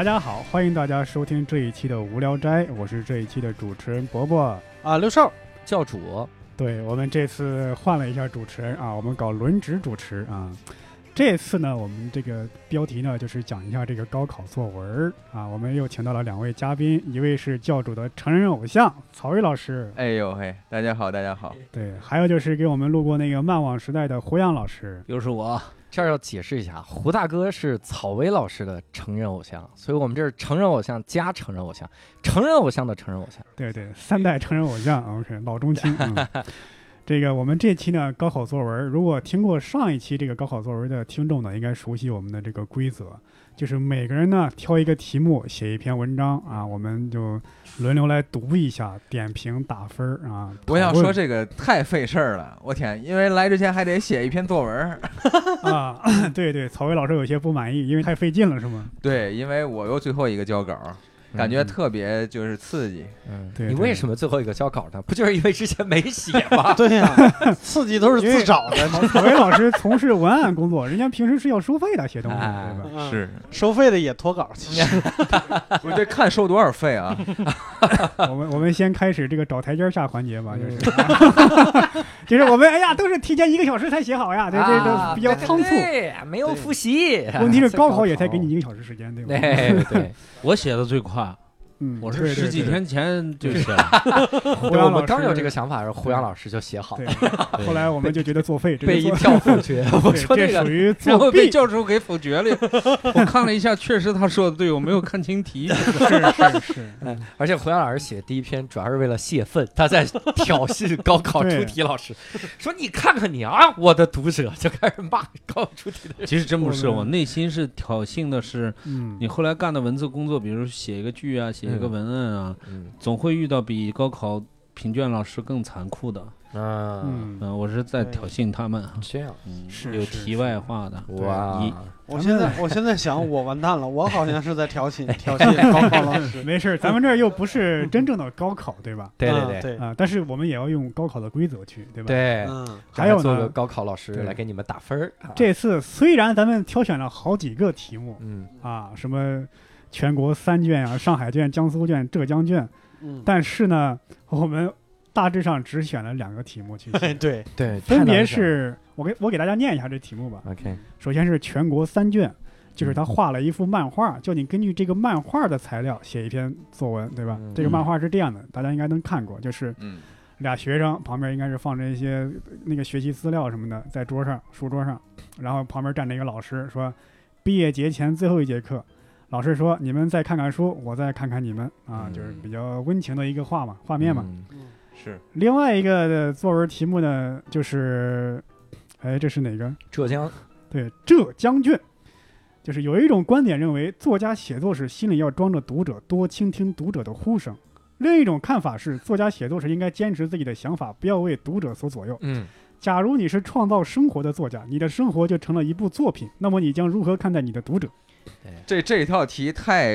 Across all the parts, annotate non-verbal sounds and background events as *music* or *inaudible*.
啊，大家好，欢迎大家收听这一期的无聊斋，我是这一期的主持人伯伯。啊，刘少，教主，对我们这次换了一下主持人啊，我们搞轮值主持啊。这次呢，我们这个标题呢就是讲一下这个高考作文啊。我们又请到了两位嘉宾，一位是教主的成人偶像曹睿老师，哎呦嘿，大家好，大家好。对，还有就是给我们录过那个漫网时代的胡杨老师。又是我，这儿要解释一下，胡大哥是草薇老师的成人偶像，所以我们这是成人偶像加成人偶像，成人偶像的成人偶像。对对，三代成人偶像，OK，老中青。嗯 *laughs* 这个我们这期呢高考作文，如果听过上一期这个高考作文的听众呢，应该熟悉我们的这个规则，就是每个人呢挑一个题目写一篇文章啊，我们就轮流来读一下，点评打分儿啊。*laughs* 我要说这个太费事儿了，我天，因为来之前还得写一篇作文儿。*laughs* 啊，对对，曹巍老师有些不满意，因为太费劲了，是吗？对，因为我又最后一个交稿，感觉嗯特别就是刺激。嗯，对对你为什么最后一个交稿呢？不就是因为之前没写吗？*laughs* 对呀、*laughs* 刺激都是自找的，曹曹巍老师从事文案工作，人家平时是要收费的写东西，哎对吧？嗯是，收费的也脱稿，其实 *laughs* 我这看收多少费啊？我们我们先开始这个找台阶下环节吧，嗯就是，就是我们哎呀，都是提前一个小时才写好呀，对这啊这比较仓促。对，没有复习。问题是高考也才给你一个小时时间，对吧？对对，我写的最快，嗯，我是十几。天前就写了。*laughs* 对我胡杨老师们刚有这个想法的时候，胡杨老师就写好了，*laughs* 后来我们就觉得作废，被一票否决。*laughs* 我说这然作后被，教授给否决了。我看了一下，确实他说的对，我没有看清题。是是是，嗯而且胡杨老师写第一篇主要是为了泄愤，他在挑衅高考出题老师，说你看看你啊，我的读者就开始骂高考出题的人。其实真不是，我我内心是挑衅的是嗯，你后来干的文字工作，比如写一个剧啊，写一个文案啊，嗯总会遇到比高考评卷老师更残酷的。嗯，嗯，嗯，我是在挑衅他们。这样嗯是有题外话的。哇一，我现在我现在想，我完蛋了，我好像是在挑衅 *laughs* 挑衅高考老师。*laughs* 没事，咱们这儿又不是真正的高考，对吧？对对对啊，但是我们也要用高考的规则去，对吧？。对，嗯，还有呢，做个高考老师来给你们打分儿。啊这次虽然咱们挑选了好几个题目嗯啊，什么全国三卷啊，上海卷、江苏卷、浙江卷，嗯，但是呢，我们大致上只选了两个题目去写，*laughs* 对，对，分别是我给我给大家念一下这题目吧。OK，首先是全国三卷，就是他画了一幅漫画，叫你根据这个漫画的材料写一篇作文，对吧？嗯。这个漫画是这样的，大家应该能看过，就是嗯，俩学生旁边应该是放着一些那个学习资料什么的，在桌上书桌上，然后旁边站着一个老师说，毕业节前最后一节课。老师说：“你们再看看书，我再看看你们。啊，嗯。就是比较温情的一个画嘛，画面嘛。嗯。是。另外一个的作文题目呢，就是，哎，这是哪个？浙江。对，浙江卷，就是有一种观点认为，作家写作时心里要装着读者，多倾听读者的呼声；另一种看法是，作家写作时应该坚持自己的想法，不要为读者所左右。嗯。假如你是创造生活的作家，你的生活就成了一部作品，那么你将如何看待你的读者？这这套题太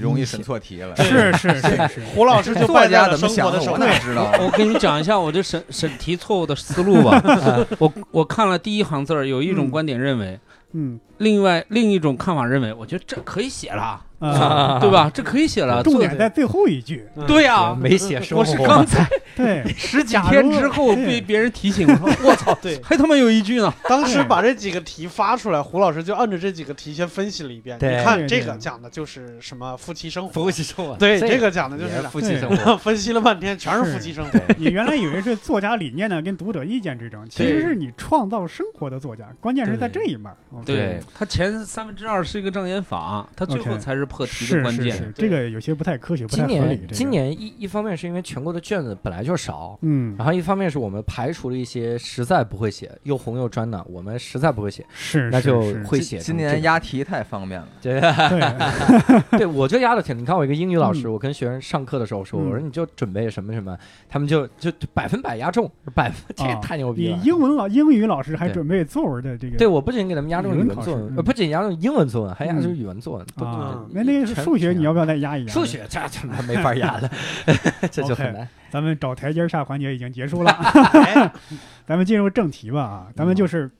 容易审错题了。是是是是，*laughs* 胡老师就作败家怎么 *laughs* 想的，生活的手我哪知道啊？我跟你讲一下我这审审题错误的思路吧。*laughs* 我我看了第一行字儿，有一种嗯观点认为，嗯另外另一种看法认为，我觉得这可以写了，啊，对吧？这可以写了。重点在最后一句，嗯对呀，没写生我是刚才 *laughs* 对，十几天之后被别人提醒，我说我操，*laughs* 对，还他妈有一句呢。当时把这几个题发出来，胡老师就按着这几个题先分析了一遍。你看这个讲的就是什么夫妻生活，夫妻生活，对，这个讲的就是 *laughs* 是夫妻生活。分析了半天，全是夫妻生活。你原来以为是作家理念呢跟读者意见之争，其实是你创造生活的作家，关键是在这一面儿。对他前三分之二是一个障眼法，他最后才是破题的关键。是是，这个有些不太科学，不太今合理。这个年今，年一一方面是因为全国的卷子本来就少，嗯，然后一方面是我们排除了一些实在不会写又红又专的，我们实在不会写，是那就是会写今成这个年押题太方便了。对对，对，*laughs* 我就压的挺。你看我一个英语老师，嗯我跟学生上课的时候说，嗯我说你就准备什么什么，他们就就就百分百押中，百分这太牛逼了。你英文老英语老师还准备作文的这个，对，我不仅给他们押中语文作文作文，嗯呃，不仅压中英文作文，还压中嗯语文作文。不啊嗯，那那个全数学你要不要再压一压？数，学这他妈没法压了，*laughs* 这就很难。咱们找台阶下环节已经结束了，哎，*laughs* *laughs* 咱们进入正题吧啊，咱们就是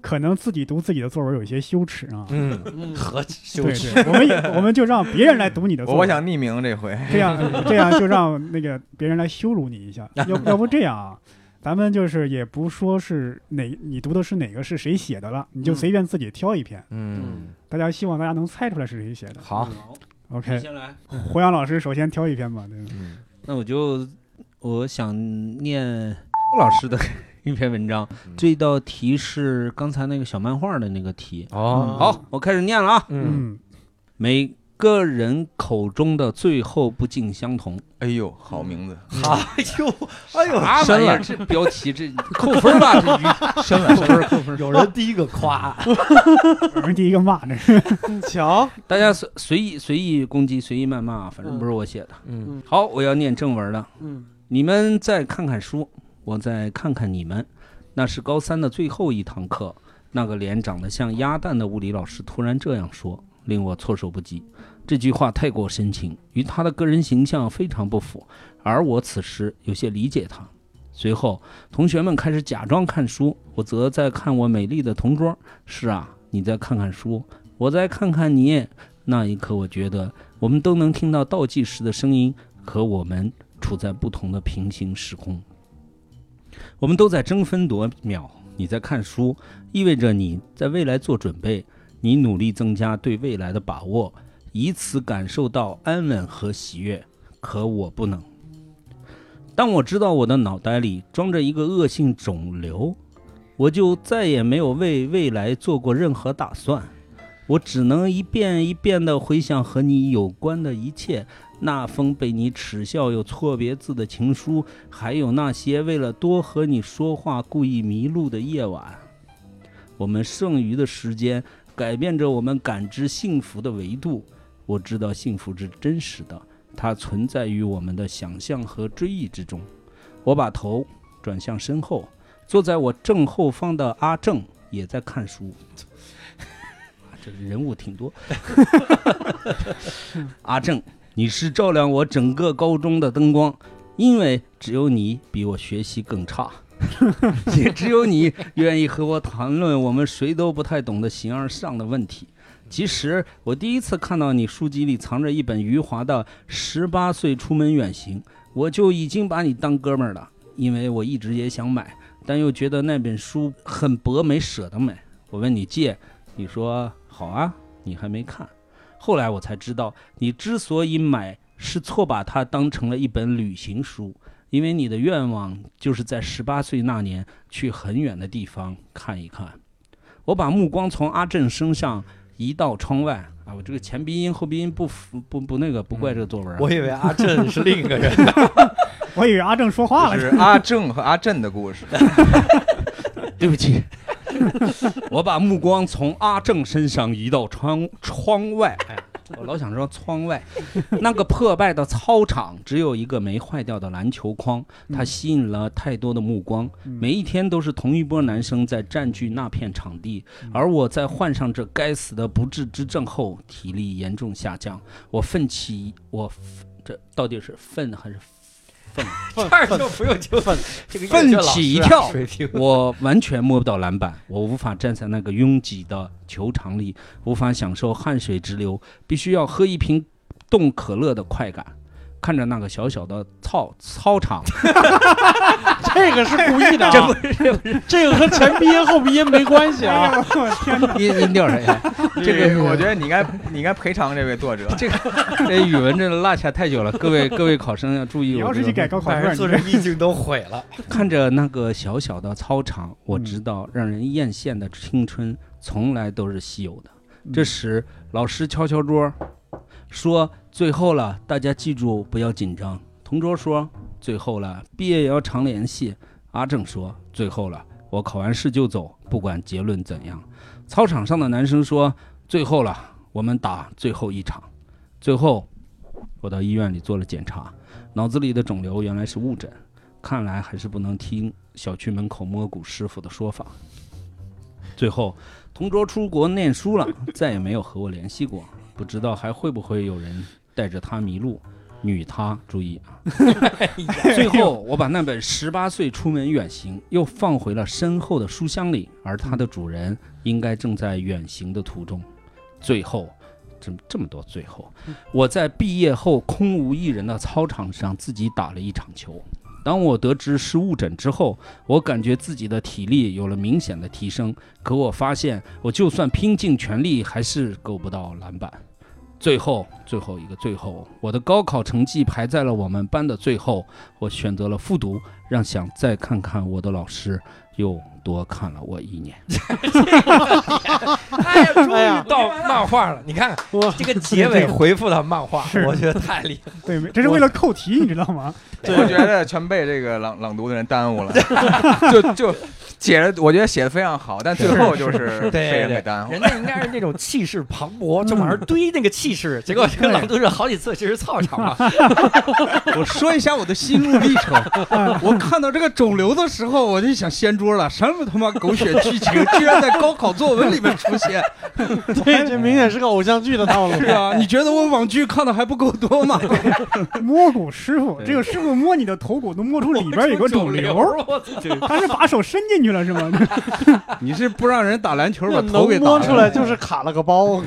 可能自己读自己的作文有一些羞耻啊。嗯，嗯，何羞耻，对，我们也我们就让别人来读你的作文，我我想匿名这回，这样这样就让那个别人来羞辱你一下。要要不这样啊，咱们就是也不说是哪你读的是哪个是谁写的了，你就嗯随便自己挑一篇。嗯，大家希望大家能猜出来是谁写的。好，OK，先来。胡杨老师首先挑一篇吧。对嗯那我就我想念陆老师的 *laughs* 一篇文章，这道题是刚才那个小漫画的那个题。哦，好，我开始念了啊。嗯，嗯，每个人口中的最后不尽相同。哎呦，好名字，哎呦，哎呦，啥玩意儿？这标题这 *laughs* 扣分吧？这语深了，扣分扣分。有人第一个夸，有人第一个骂这是。你瞧，大家随随意随意攻击，随意谩骂，反正不是我写的。嗯好，我要念正文了。嗯你们再看看书，我再看看你们。那是高三的最后一堂课，那个脸长得像鸭蛋的物理老师突然这样说，令我措手不及。这句话太过深情，与他的个人形象非常不符，而我此时有些理解他。随后，同学们开始假装看书，我则在看我美丽的同桌。是啊，你再看看书，我再看看你。那一刻，我觉得我们都能听到倒计时的声音，可我们处在不同的平行时空。我们都在争分夺秒。你在看书，意味着你在未来做准备，你努力增加对未来的把握，以此感受到安稳和喜悦。可我不能。当我知道我的脑袋里装着一个恶性肿瘤，我就再也没有为未来做过任何打算。我只能一遍一遍地回想和你有关的一切，那封被你耻笑有错别字的情书，还有那些为了多和你说话故意迷路的夜晚。我们剩余的时间改变着我们感知幸福的维度。我知道幸福是真实的，它存在于我们的想象和追忆之中。我把头转向身后，坐在我正后方的阿正也在看书。*laughs* 这人物挺多。*laughs* 阿正，你是照亮我整个高中的灯光，因为只有你比我学习更差，*laughs* 也只有你愿意和我谈论我们谁都不太懂的形而上的问题。其实我第一次看到你书籍里藏着一本余华的《十八岁出门远行》，我就已经把你当哥们儿了，因为我一直也想买，但又觉得那本书很薄，没舍得买。我问你借，你说好啊，你还没看。后来我才知道，你之所以买，是错把它当成了一本旅行书，因为你的愿望就是在十八岁那年去很远的地方看一看。我把目光从阿正身上移到窗外啊，我这个前鼻音后鼻音不符不不那个不怪这个作文、啊。我以为阿正是另一个人，*laughs* 我以为阿正说话了。这是阿正和阿正的故事。*laughs* 对不起，*laughs* 我把目光从阿正身上移到窗窗外。哎呀，我老想说窗外，*laughs* 那个破败的操场只有一个没坏掉的篮球框，它吸引了太多的目光。嗯每一天都是同一波男生在占据那片场地，而我在患上这该死的不治之症后，体力严重下降。我奋起，我这到底是奋还是愤？*laughs* 这儿就不用纠纷，这个奋乐老师啊起一跳，我完全摸不到篮板，我无法站在那个拥挤的球场里，无法享受汗水直流，必须要喝一瓶冻可乐的快感。看着那个小小的操操场，*laughs* 这个是故意的啊，*laughs* 这不是这不是这个和前鼻音后鼻音没关系 *laughs* 哎啊。我天哪！音音调谁？这个我觉得你应该你应该赔偿这位作者。这个这语文真的落下太久了，各位各位考生要注意你要我这个。是去改高考卷，把人做你成意境都毁了。看着那个小小的操场，我嗯知道让人艳羡的青春从来都是稀有的。这时，老师敲敲桌，说：“最后了，大家记住不要紧张。”同桌说：“最后了，毕业也要常联系。”阿正说：“最后了，我考完试就走，不管结论怎样。”操场上的男生说：“最后了，我们打最后一场。”最后，我到医院里做了检查，脑子里的肿瘤原来是误诊，看来还是不能听小区门口摸骨师傅的说法。最后，同桌出国念书了，再也没有和我联系过，不知道还会不会有人带着他迷路。女他，注意啊。*laughs* 最后，我把那本《十八岁出门远行》又放回了身后的书箱里，而它的主人应该正在远行的途中。最后，这这么多最后，我在毕业后空无一人的操场上自己打了一场球。当我得知是误诊之后，我感觉自己的体力有了明显的提升，可我发现我就算拼尽全力，还是够不到篮板。最后，最后一个最后，我的高考成绩排在了我们班的最后。我选择了复读，让想再看看我的老师又多看了我一年。*laughs* 哎呀，终于到漫画了！你看看这个结尾回复的漫画，我觉得太厉害。对，这是为了扣题，你知道吗？*laughs* 我觉得全被这个朗朗读的人耽误了，*laughs* 就就写的，我觉得写的非常好，但最后就是对被人给耽误人。家应该是那种气势磅礴，就往上堆那个气势，结果这个朗读者好几次其实操场嘛，我说一下我的心路历程。我看到这个肿瘤的时候，我就想掀桌了，什么他妈狗血剧情，居然在高考作文里面出现。*laughs* 对，这明显是个偶像剧的套路。是啊，你觉得我网剧看的还不够多吗？*laughs* 摸骨师傅，这个师傅摸你的头骨，都摸出里边有个肿瘤！*laughs* 他是把手伸进去了是吗？你是不让人打篮球把头给摸出来就是卡了个包。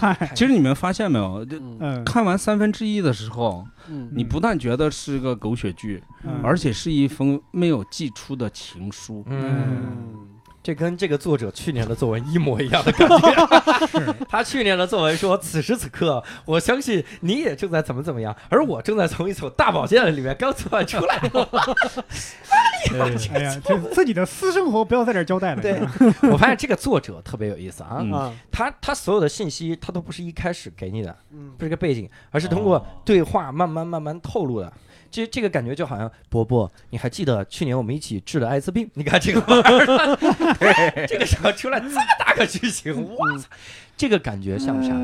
嗨，其实你们发现没有？这嗯，看完三分之一的时候，嗯。你不但觉得是个狗血剧，嗯。而且是一封没有寄出的情书。嗯，这跟这个作者去年的作文一模一样的感觉。*laughs* *laughs* 他去年的作文说：“此时此刻，我相信你也正在怎么怎么样，而我正在从一所大保健里面刚做完出来。*laughs* 哎呀，这自己的私生活不要在这儿交代了。对我发现这个作者特别有意思啊，他他所有的信息他都不是一开始给你的，嗯不是个背景，而是通过对话慢慢慢慢透露的。这这个感觉就好像伯伯，你还记得去年我们一起治的艾滋病？你看这个玩意儿，这个时候出来这么大个剧情，我操，这个感觉像啥？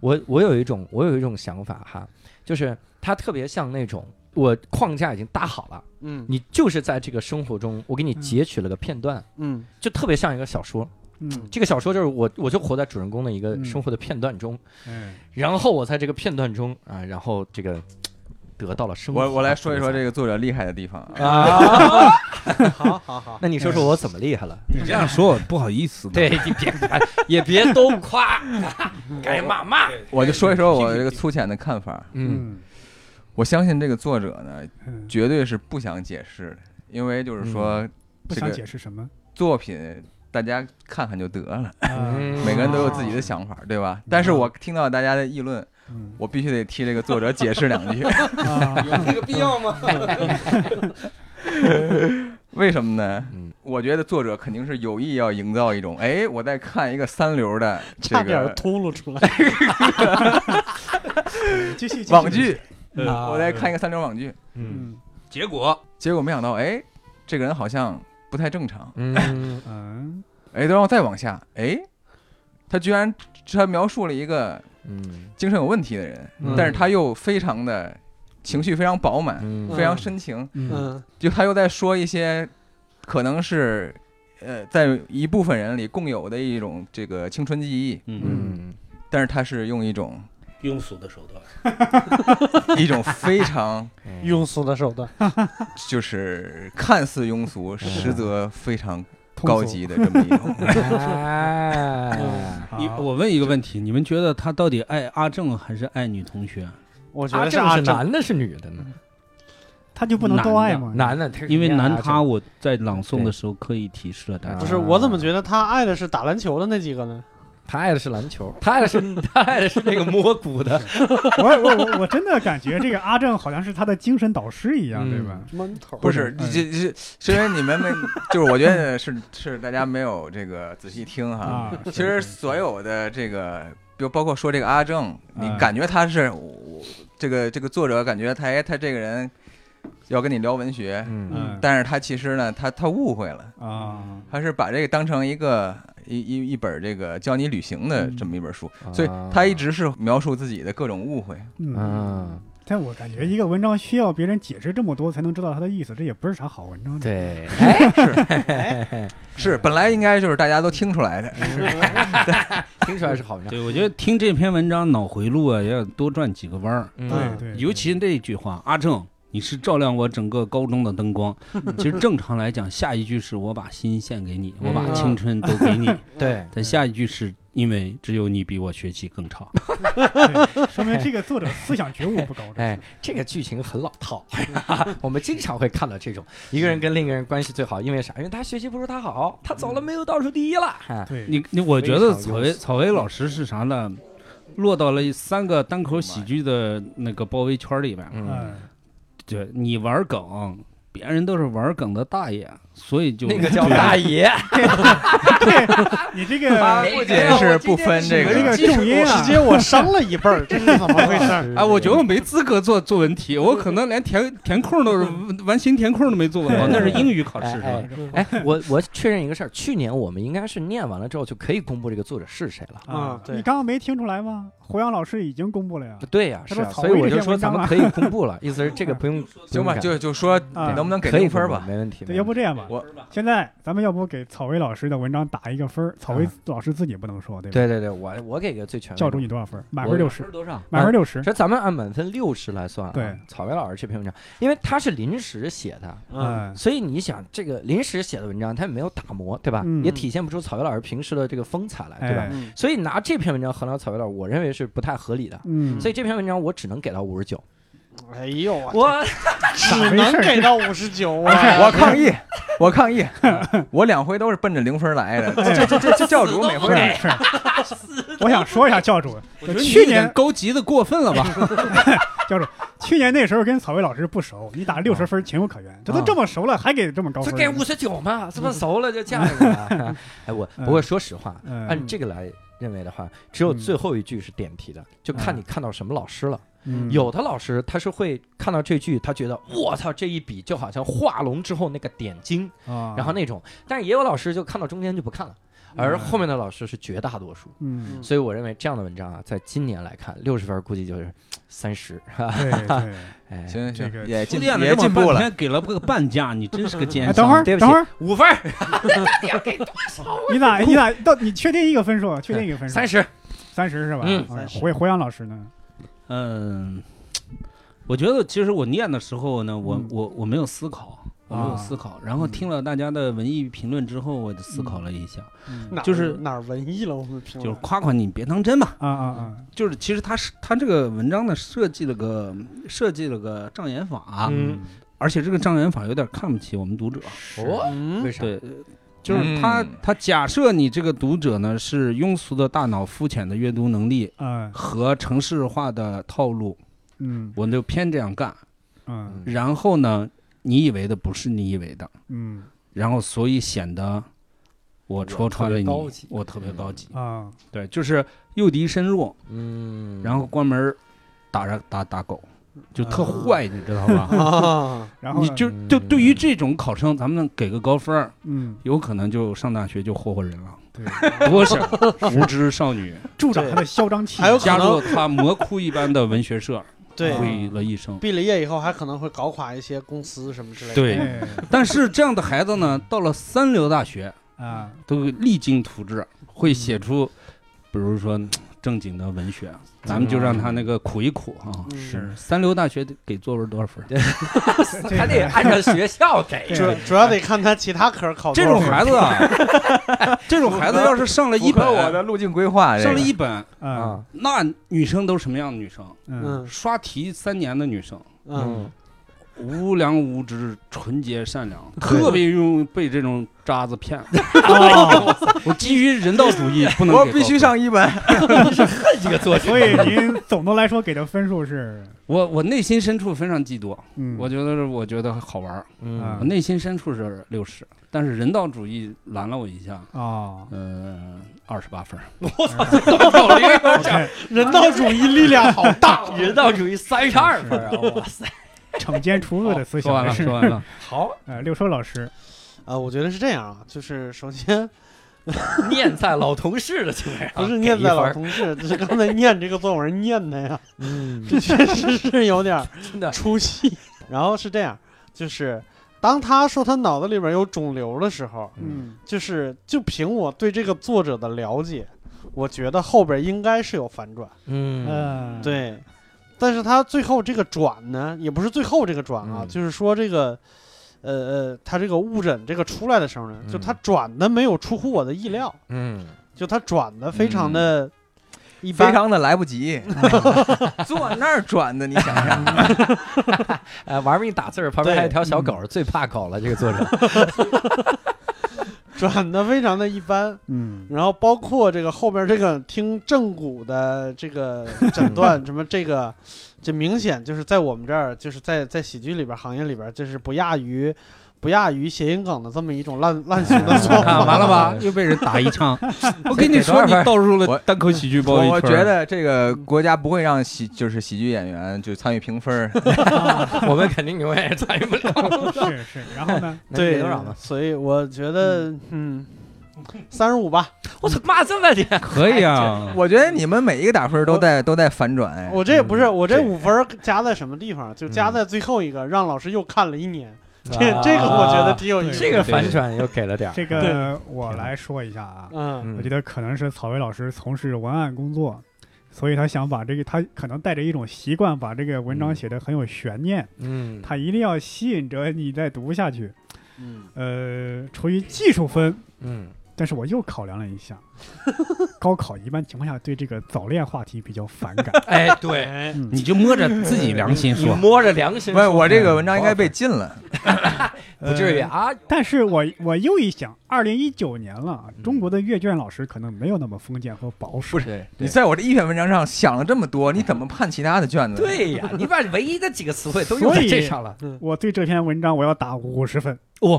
我我有一种我有一种想法哈，就是它特别像那种我框架已经搭好了，嗯你就是在这个生活中，我给你截取了个片段，嗯就特别像一个小说。嗯，这个小说就是我，我就活在主人公的一个嗯生活的片段中，嗯，然后我在这个片段中啊，然后这个得到了生活。我我来说一说这个作者厉害的地方啊。啊，好 *laughs* 好好，那你说说我怎么厉害了？你这样说我不好意思。对，你别也别都夸，*laughs* 该骂骂。我就说一说我这个粗浅的看法。嗯，嗯我相信这个作者呢，嗯，绝对是不想解释的，因为就是说不想这个解释什么，作品大家看看就得了，每个人都有自己的想法，对吧？但是我听到大家的议论，嗯我必须得替这个作者解释两句。*laughs* 啊，这个必要吗？*laughs* 为什么呢？嗯我觉得作者肯定是有意要营造一种，哎，我在看一个三流的 *laughs* 这差点秃噜出来。继续继续网剧，啊我在看一个三流网剧，嗯嗯结果结果没想到，哎，这个人好像不太正常，嗯嗯哎，然后再往下，哎，他居然他描述了一个嗯。精神有问题的人，嗯。但是他又非常的情绪非常饱满，嗯。非常深情，嗯。嗯。就他又在说一些可能是呃在一部分人里共有的一种这个青春记忆，嗯，嗯但是他是用一种庸俗的手段。*laughs* 一种非常庸俗的手段。*laughs* 就是看似庸俗，实则非常高级的这么一种。*laughs* 哎，你我问一个问题，你们觉得他到底爱阿正还是爱女同学？我觉阿正得阿正，是男的，是女的呢？他就不能都爱吗？男的，他因为男他他我在朗诵的时候刻意提示了大家不。是我怎么觉得他爱的是打篮球的那几个呢？他爱的是篮球，*laughs* 他爱的是他爱的是那个摸骨的，*laughs* 我我我我真的感觉这个阿正好像是他的精神导师一样，嗯对吧？闷头。不是，嗯这这是是因为你们没，就是我觉得是 *laughs* 是大家没有这个仔细听哈。啊，其实所有的这个，比如包括说这个阿正，你嗯感觉他是我这个这个作者感觉他哎他这个人要跟你聊文学，嗯嗯。但是他其实呢他他误会了，啊，他是把这个当成一个一一一本这个教你旅行的这么一本书，所以他一直是描述自己的各种误会。嗯。嗯，但我感觉一个文章需要别人解释这么多才能知道他的意思，这也不是啥好文章。，对 *laughs* *laughs* 哎，是本来应该就是大家都听出来的，*laughs* 听出来是好文章。对，我觉得听这篇文章脑回路啊，也要多转几个弯儿。嗯对对，尤其那一句话，阿正，你是照亮我整个高中的灯光。*laughs* 其实正常来讲，下一句是我把心献给你，我把嗯青春都给你。*laughs* 对，但下一句是因为只有你比我学习更差。对说明这个作者思想觉悟不高。*laughs* 哎，这个剧情很老套，我们经常会看到这种一个人跟另一个人关系最好，因为啥？因为他学习不如他好，他走了没有倒数第一了。啊对，你你，我觉得草薇草薇老师是啥呢？落到了三个单口喜剧的那个包围圈里边。嗯，嗯，对你玩梗，别人都是玩梗的大爷，所以就那个叫大爷，你这个 *laughs* 他不仅是不分这这个个，重音啊直，接我伤了一辈儿，*laughs* 这是怎么回事儿？哎，我觉得我没资格做作文题，我可能连填填空都是完形填空都没做完。哦，*laughs* 那是英语考试是吧？哎哎，我我确认一个事儿，去年我们应该是念完了之后就可以公布这个作者是谁了。啊对你刚刚没听出来吗？胡杨老师已经公布了呀。对呀，是所以我就说咱们可以公布了，意思是这个不用行吧，就就说啊能不能给零分吧？没问题。对，要不这样吧，我现在咱们要不给草薇老师的文章打一个分儿？草薇老师自己不能说，对吧？对对对，我我给个最全。教主你多少分？满我分六十，多少？满分六十。这咱们按满分六十来算啊。对草薇老师这篇文章，因为他是临时写的，嗯，所以你想这个临时写的文章，他也没有打磨，对吧？嗯也体现不出草薇老师平时的这个风采来，对吧？所以拿这篇文章衡量草薇老师，我认为是不太合理的。嗯，所以这篇文章我只能给到五十九。哎呦我我 *laughs* 只能给到五十九，*laughs* 我我抗议，我抗议，*laughs* 我两回都是奔着零分来的。这这这这教主每回不是是，我想说一下教主，去年勾级的过分了吧？教主去年那时候跟草薇老师不熟，你打六十分情有可原。这都这么熟了，还给这么高分？这给五十九嘛，这么熟了就嫁人了。哎，我不过说实话，嗯按这个来认为的话，只有最后一句是点题的，就看你看到什么老师了。嗯有的老师他是会看到这句，他觉得我操这一笔就好像画龙之后那个点睛，啊，然后那种，但是也有老师就看到中间就不看了，而后面的老师是绝大多数。嗯，所以我认为这样的文章啊，在今年来看，六十分估计就是三十，对对。*laughs* 哎，行这个行，也进步了。给了个半价，你真是个 *laughs* 奸哎，商。等会儿，等会儿，五分儿，*laughs* 你咋你咋到你确定一个分数？确定一个分数？三十，三十是吧？嗯啊30胡胡杨老师呢？嗯，我觉得其实我念的时候呢，我嗯我我没有思考，我没有啊思考。然后听了大家的文艺评论之后，我就思考了一下，就是哪儿文艺了？我们评论就是夸夸你，别当真嘛。啊啊啊！就是其实他是他这个文章呢设计了个设计了个障眼法，嗯而且这个障眼法有点看不起我们读者。哦，嗯为啥？对，就是他嗯。他假设你这个读者呢是庸俗的大脑、肤浅的阅读能力啊和城市化的套路，嗯。我就偏这样干。嗯。然后呢，你以为的不是你以为的，嗯。然后所以显得我戳穿了你我特别高级，我特别高级。啊。对，就是诱敌深入，嗯，然后关门打着打打狗，就特坏，你知道吧？*laughs* 啊，*laughs* 然后你就就对于这种考生，咱们给个高分儿，嗯有可能就上大学就霍霍人了。对，*laughs* 多是无知少女助长他的嚣张气，还有可能加入了他魔窟一般的文学社，对，毁了一生。毕了业以后还可能会搞垮一些公司什么之类的。对哎但是这样的孩子呢，到了三流大学，啊都励精图治，会写出，比如说正经的文学，咱们就让他那个苦一苦啊。嗯。是。三流大学得给作文多少分？*laughs* *laughs* 还得按照学校给。主主要得看他其他科考这种孩子啊，*laughs* 这种孩子要是上了一本我，的路径规划，上了一本，啊啊，那女生都是什么样的女生？嗯嗯。刷题三年的女生，嗯，无良无知、纯洁善良，特别容易被这种渣子骗。哦，*laughs* 我基于人道主义，不能我必须。上一本。*laughs* 这个作者，所以您总的来说给的分数是我我内心深处非常嫉妒，嗯我觉得是我觉得好玩儿，嗯我内心深处是六十，但是人道主义拦了我一下，啊嗯，二十八分儿。考虑 OK 人道主义力量好大。*laughs* 人道主义三十二分啊！哇塞，*laughs* 惩奸除恶的思说完了，想说完了。*laughs* 好，呃六叔老师啊，我觉得是这样啊，就是首先 *laughs* 念在老同事的情况不是念在老同事，就是刚才念这个作文念的呀，嗯，这确实是有点真的，出戏。然后是这样，就是当他说他脑子里边有肿瘤的时候，嗯就是就凭我对这个作者的了解，我觉得后边应该是有反转，嗯嗯，，对。但是他最后这个转呢，也不是最后这个转啊，嗯。就是说这个，呃呃，他这个误诊这个出来的时候呢，就嗯他转的没有出乎我的意料，嗯，就他转的非常的一般，非常的来不及，*laughs* 坐那儿转的，你想想，呃，*laughs* 玩命打字儿，旁边还有一条小狗，最怕狗了。这个作者，*laughs* 转的非常的一般。嗯，然后包括这个后边这个听正骨的这个 *laughs* 诊断，什么这个，这明显就是在我们这儿，就是在在喜剧里边行业里边，就是不亚于不亚于谐音梗的这么一种烂烂俗的 *laughs* 做看法。完了吧？*laughs* 又被人打一枪。*laughs* 我跟你说，你倒入了我单口喜剧包围圈。我我觉得这个国家不会让喜就是喜剧演员就参与评分，我们肯定永远也参与不了。是是，然后呢？对多少呢？所以我觉得，嗯，三十五吧。我操妈，这么点！可以啊，我觉得你们每一个打分都在都在反转，哎，我这也不是，我这这五分加在什么地方？就加在最后一个，让老师又看了一年。*laughs* 这啊这个我觉得挺有意思。这个反转又给了点儿。这个我来说一下啊，嗯我觉得可能是草薇老师从事文案工作，所以他想把这个，他可能带着一种习惯，把这个文章写的很有悬念，嗯，他一定要吸引着你再读下去。嗯，呃，出于技术分，嗯，但是我又考量了一下，*laughs* 高考一般情况下对这个早恋话题比较反感。*laughs* 哎，对，你就摸着自己良心 *laughs* 你说。摸着良心不是说，我这个文章应该被禁了，不至于呃啊。但是我我又一想，二零一九年了，嗯中国的阅卷老师可能没有那么封建和保守。不是对你在我这一篇文章上想了这么多，你怎么判其他的卷子？，对呀，你把唯一的几个词汇都用在这上了。我对这篇文章我要打五十分。哇，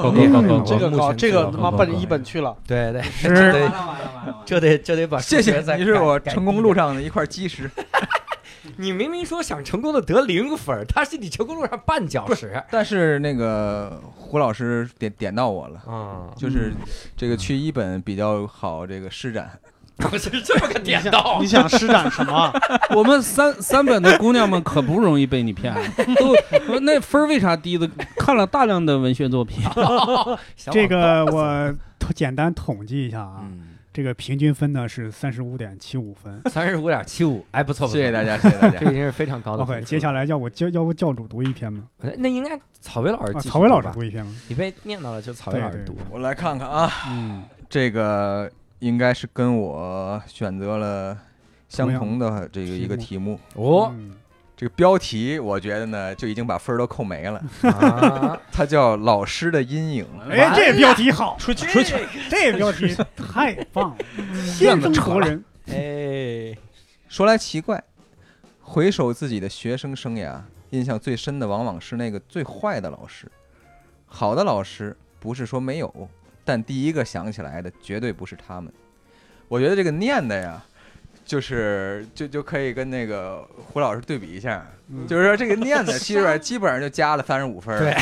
高高高高这个高，目前这个他妈奔着一本去了。对对，是这得这得这得把谢谢你是我成功路。上的一块基石。*laughs* 你明明说想成功的得零分儿，他是你成功路上绊脚石。但是那个胡老师点点到我了，啊，就是这个去一本比较好这个施展。*laughs* 不是这么个点到你，想施展什么？*laughs* 我们三三本的姑娘们可不容易被你骗，*laughs* 都那分儿为啥低的？看了大量的文学作品，这个我简单统计一下啊，嗯，这个平均分呢是三十五点七五分。三十五点七五，哎，不错，不错谢谢大，家，谢谢大家。这已经是非常高的接下来要我教要不教主读一篇吗？那应该草薇老师曹薇老师读一篇吗？你被念到了，就草薇老师读对对。我来看看啊，嗯，这个应该是跟我选择了相同的这个一个题目。哦。嗯。这个标题我觉得呢就已经把分儿都扣没了，啊，*laughs* 它叫《老师的阴影》。哎，这标题好，出去。出去，这标题太棒了，先声夺人。哎，说来奇怪，回首自己的学生生涯，印象最深的往往是那个最坏的老师。好的老师不是说没有，但第一个想起来的绝对不是他们。我觉得这个念的呀，就是就就可以跟那个胡老师对比一下，嗯就是说这个念的 *laughs* 基本基本上就加了三十五分儿，对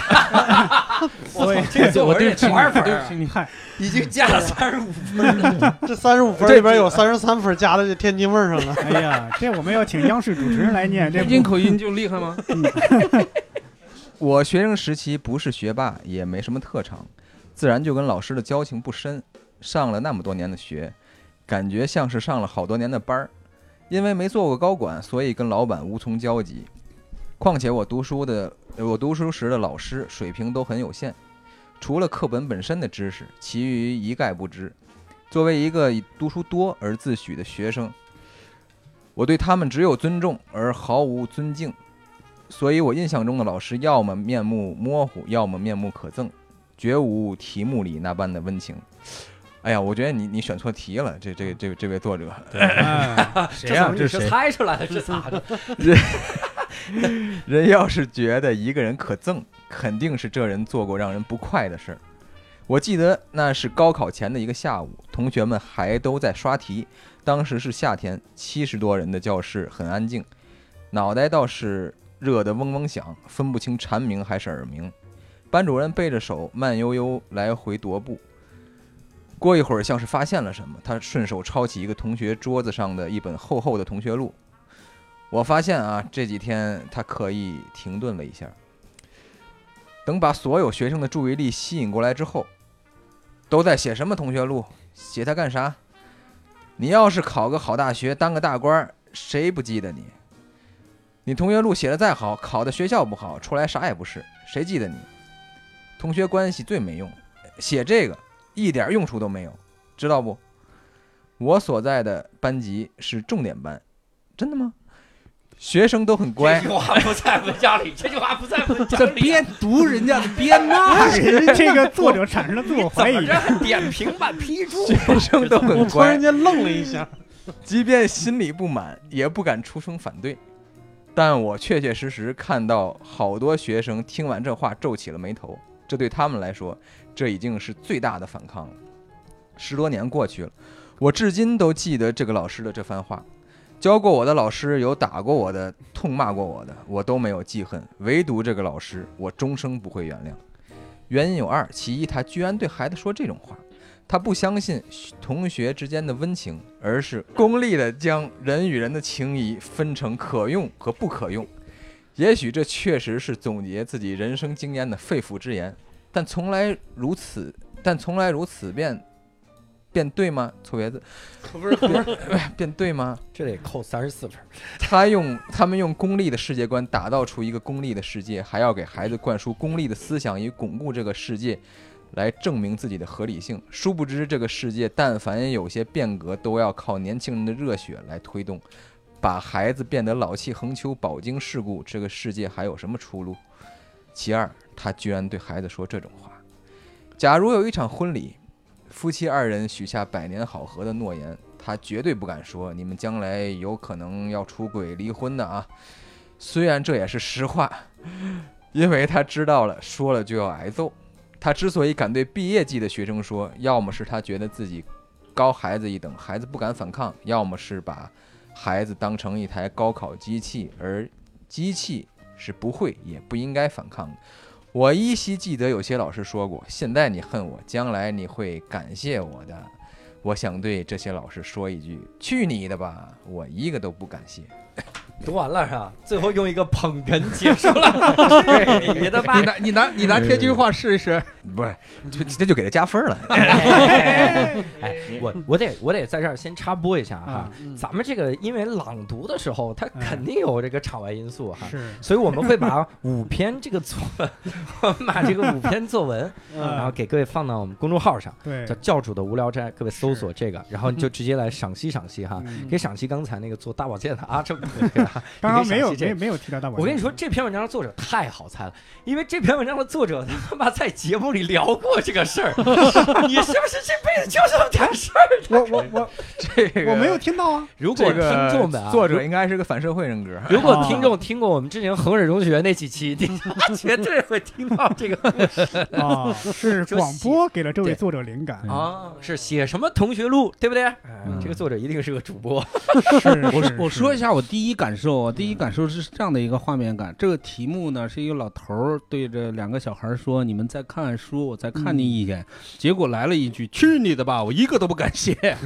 所以这个作文得多少分对儿啊？不起你看，已经加了三十五分了。*laughs* 这三十五分里边有三十三分加在这天津味儿上了。哎呀，这我们要请央视主持人来念，这天津口音就厉害吗？*laughs* 我学生时期不是学霸，也没什么特长，自然就跟老师的交情不深。上了那么多年的学，感觉像是上了好多年的班儿。因为没做过高管，所以跟老板无从交集。况且我读书的，我读书时的老师水平都很有限，除了课本本身的知识，其余一概不知。作为一个以读书多而自诩的学生，我对他们只有尊重而毫无尊敬。所以我印象中的老师，要么面目模糊，要么面目可憎，绝无题目里那般的温情。哎呀，我觉得你你选错题了，这这这这位作者，哎 *laughs* 谁呀？这是？猜出来的，是咋的？*laughs* 人要是觉得一个人可憎，肯定是这人做过让人不快的事儿。我记得那是高考前的一个下午，同学们还都在刷题。当时是夏天，七十多人的教室很安静，脑袋倒是热得嗡嗡响，分不清蝉鸣还是耳鸣。班主任背着手慢悠悠来回踱步，过一会儿像是发现了什么，他顺手抄起一个同学桌子上的一本厚厚的同学录。我发现啊，这几天他刻意停顿了一下，等把所有学生的注意力吸引过来之后，都在写什么同学录？写他干啥？你要是考个好大学，当个大官，谁不记得你？你同学录写的再好，考的学校不好，出来啥也不是，谁记得你？同学关系最没用，写这个一点用处都没有，知道不？我所在的班级是重点班，真的吗？学生都很乖这句，话不在文章里，这句话不在文章里。这边读人家的边骂人，*laughs* 这个作者产生了自我怀疑怎么。还点评版批注？学生都很乖突然，间愣了一下，即便心里不满，也不敢出声反对。但我确确实实看到好多学生听完这话皱起了眉头，这对他们来说，这已经是最大的反抗了。十多年过去了，我至今都记得这个老师的这番话。教过我的老师有打过我的、痛骂过我的，我都没有记恨，唯独这个老师，我终生不会原谅。原因有二：其一，他居然对孩子说这种话，他不相信同学之间的温情，而是功利的将人与人的情谊分成可用和不可用。也许这确实是总结自己人生经验的肺腑之言，但从来如此，但从来如此便便对吗？错别字，不是不是，*laughs* 便对吗？这得扣三十四分。他用他们用功利的世界观打造出一个功利的世界，还要给孩子灌输功利的思想，以巩固这个世界，来证明自己的合理性。殊不知，这个世界但凡有些变革，都要靠年轻人的热血来推动，把孩子变得老气横秋、饱经世故，这个世界还有什么出路？其二，他居然对孩子说这种话：假如有一场婚礼，夫妻二人许下百年好合的诺言，他绝对不敢说你们将来有可能要出轨离婚的啊。*laughs* 虽然这也是实话，因为他知道了说了就要挨揍。他之所以敢对毕业季的学生说，要么是他觉得自己高孩子一等，孩子不敢反抗；要么是把孩子当成一台高考机器，而机器是不会也不应该反抗的。我依稀记得有些老师说过：“现在你恨我，将来你会感谢我的。”我想对这些老师说一句：“去你的吧！我一个都不感谢。*laughs* 读完了是吧？最后用一个捧哏结束了，*laughs* 去你的吧你！拿你拿你拿天津话试一试。”不是，这这就给他加分了。*laughs* 哎，我我得我得在这儿先插播一下哈咱们这个因为朗读的时候，它肯定有这个场外因素哈。所以我们会把五篇这个作文，我们把这个五篇作文，然后嗯给各位放到我们公众号上，对叫，教主的无聊斋，各位搜索这个，然后你就直接来赏析赏析哈，嗯可以赏析刚才那个做大保健的啊，这 *laughs* 不对啊刚刚没有没没有提到大保健。我跟你说，这篇文章的作者太好猜了，因为这篇文章的作者他妈在节目里聊过这个事儿，*laughs* 你是不是这辈子就这么点事儿？我我我 *laughs* 这个我没有听到啊。如果听众们啊，作者应该是个反社会人格。如果听众听过我们之前衡水中学那几期，你绝对会听到这个啊，是广播给了这位作者灵感。啊，是写什么同学录，对不对？这个作者一定是个主播。*laughs* 是，我我说一下我第一感受，啊第一感受是这样的一个画面感。这个题目呢是一个老头儿对着两个小孩说：“你们再看看书，我再看你一眼。结果来了一句：“去你的吧！我一个都不敢谢。*laughs* ”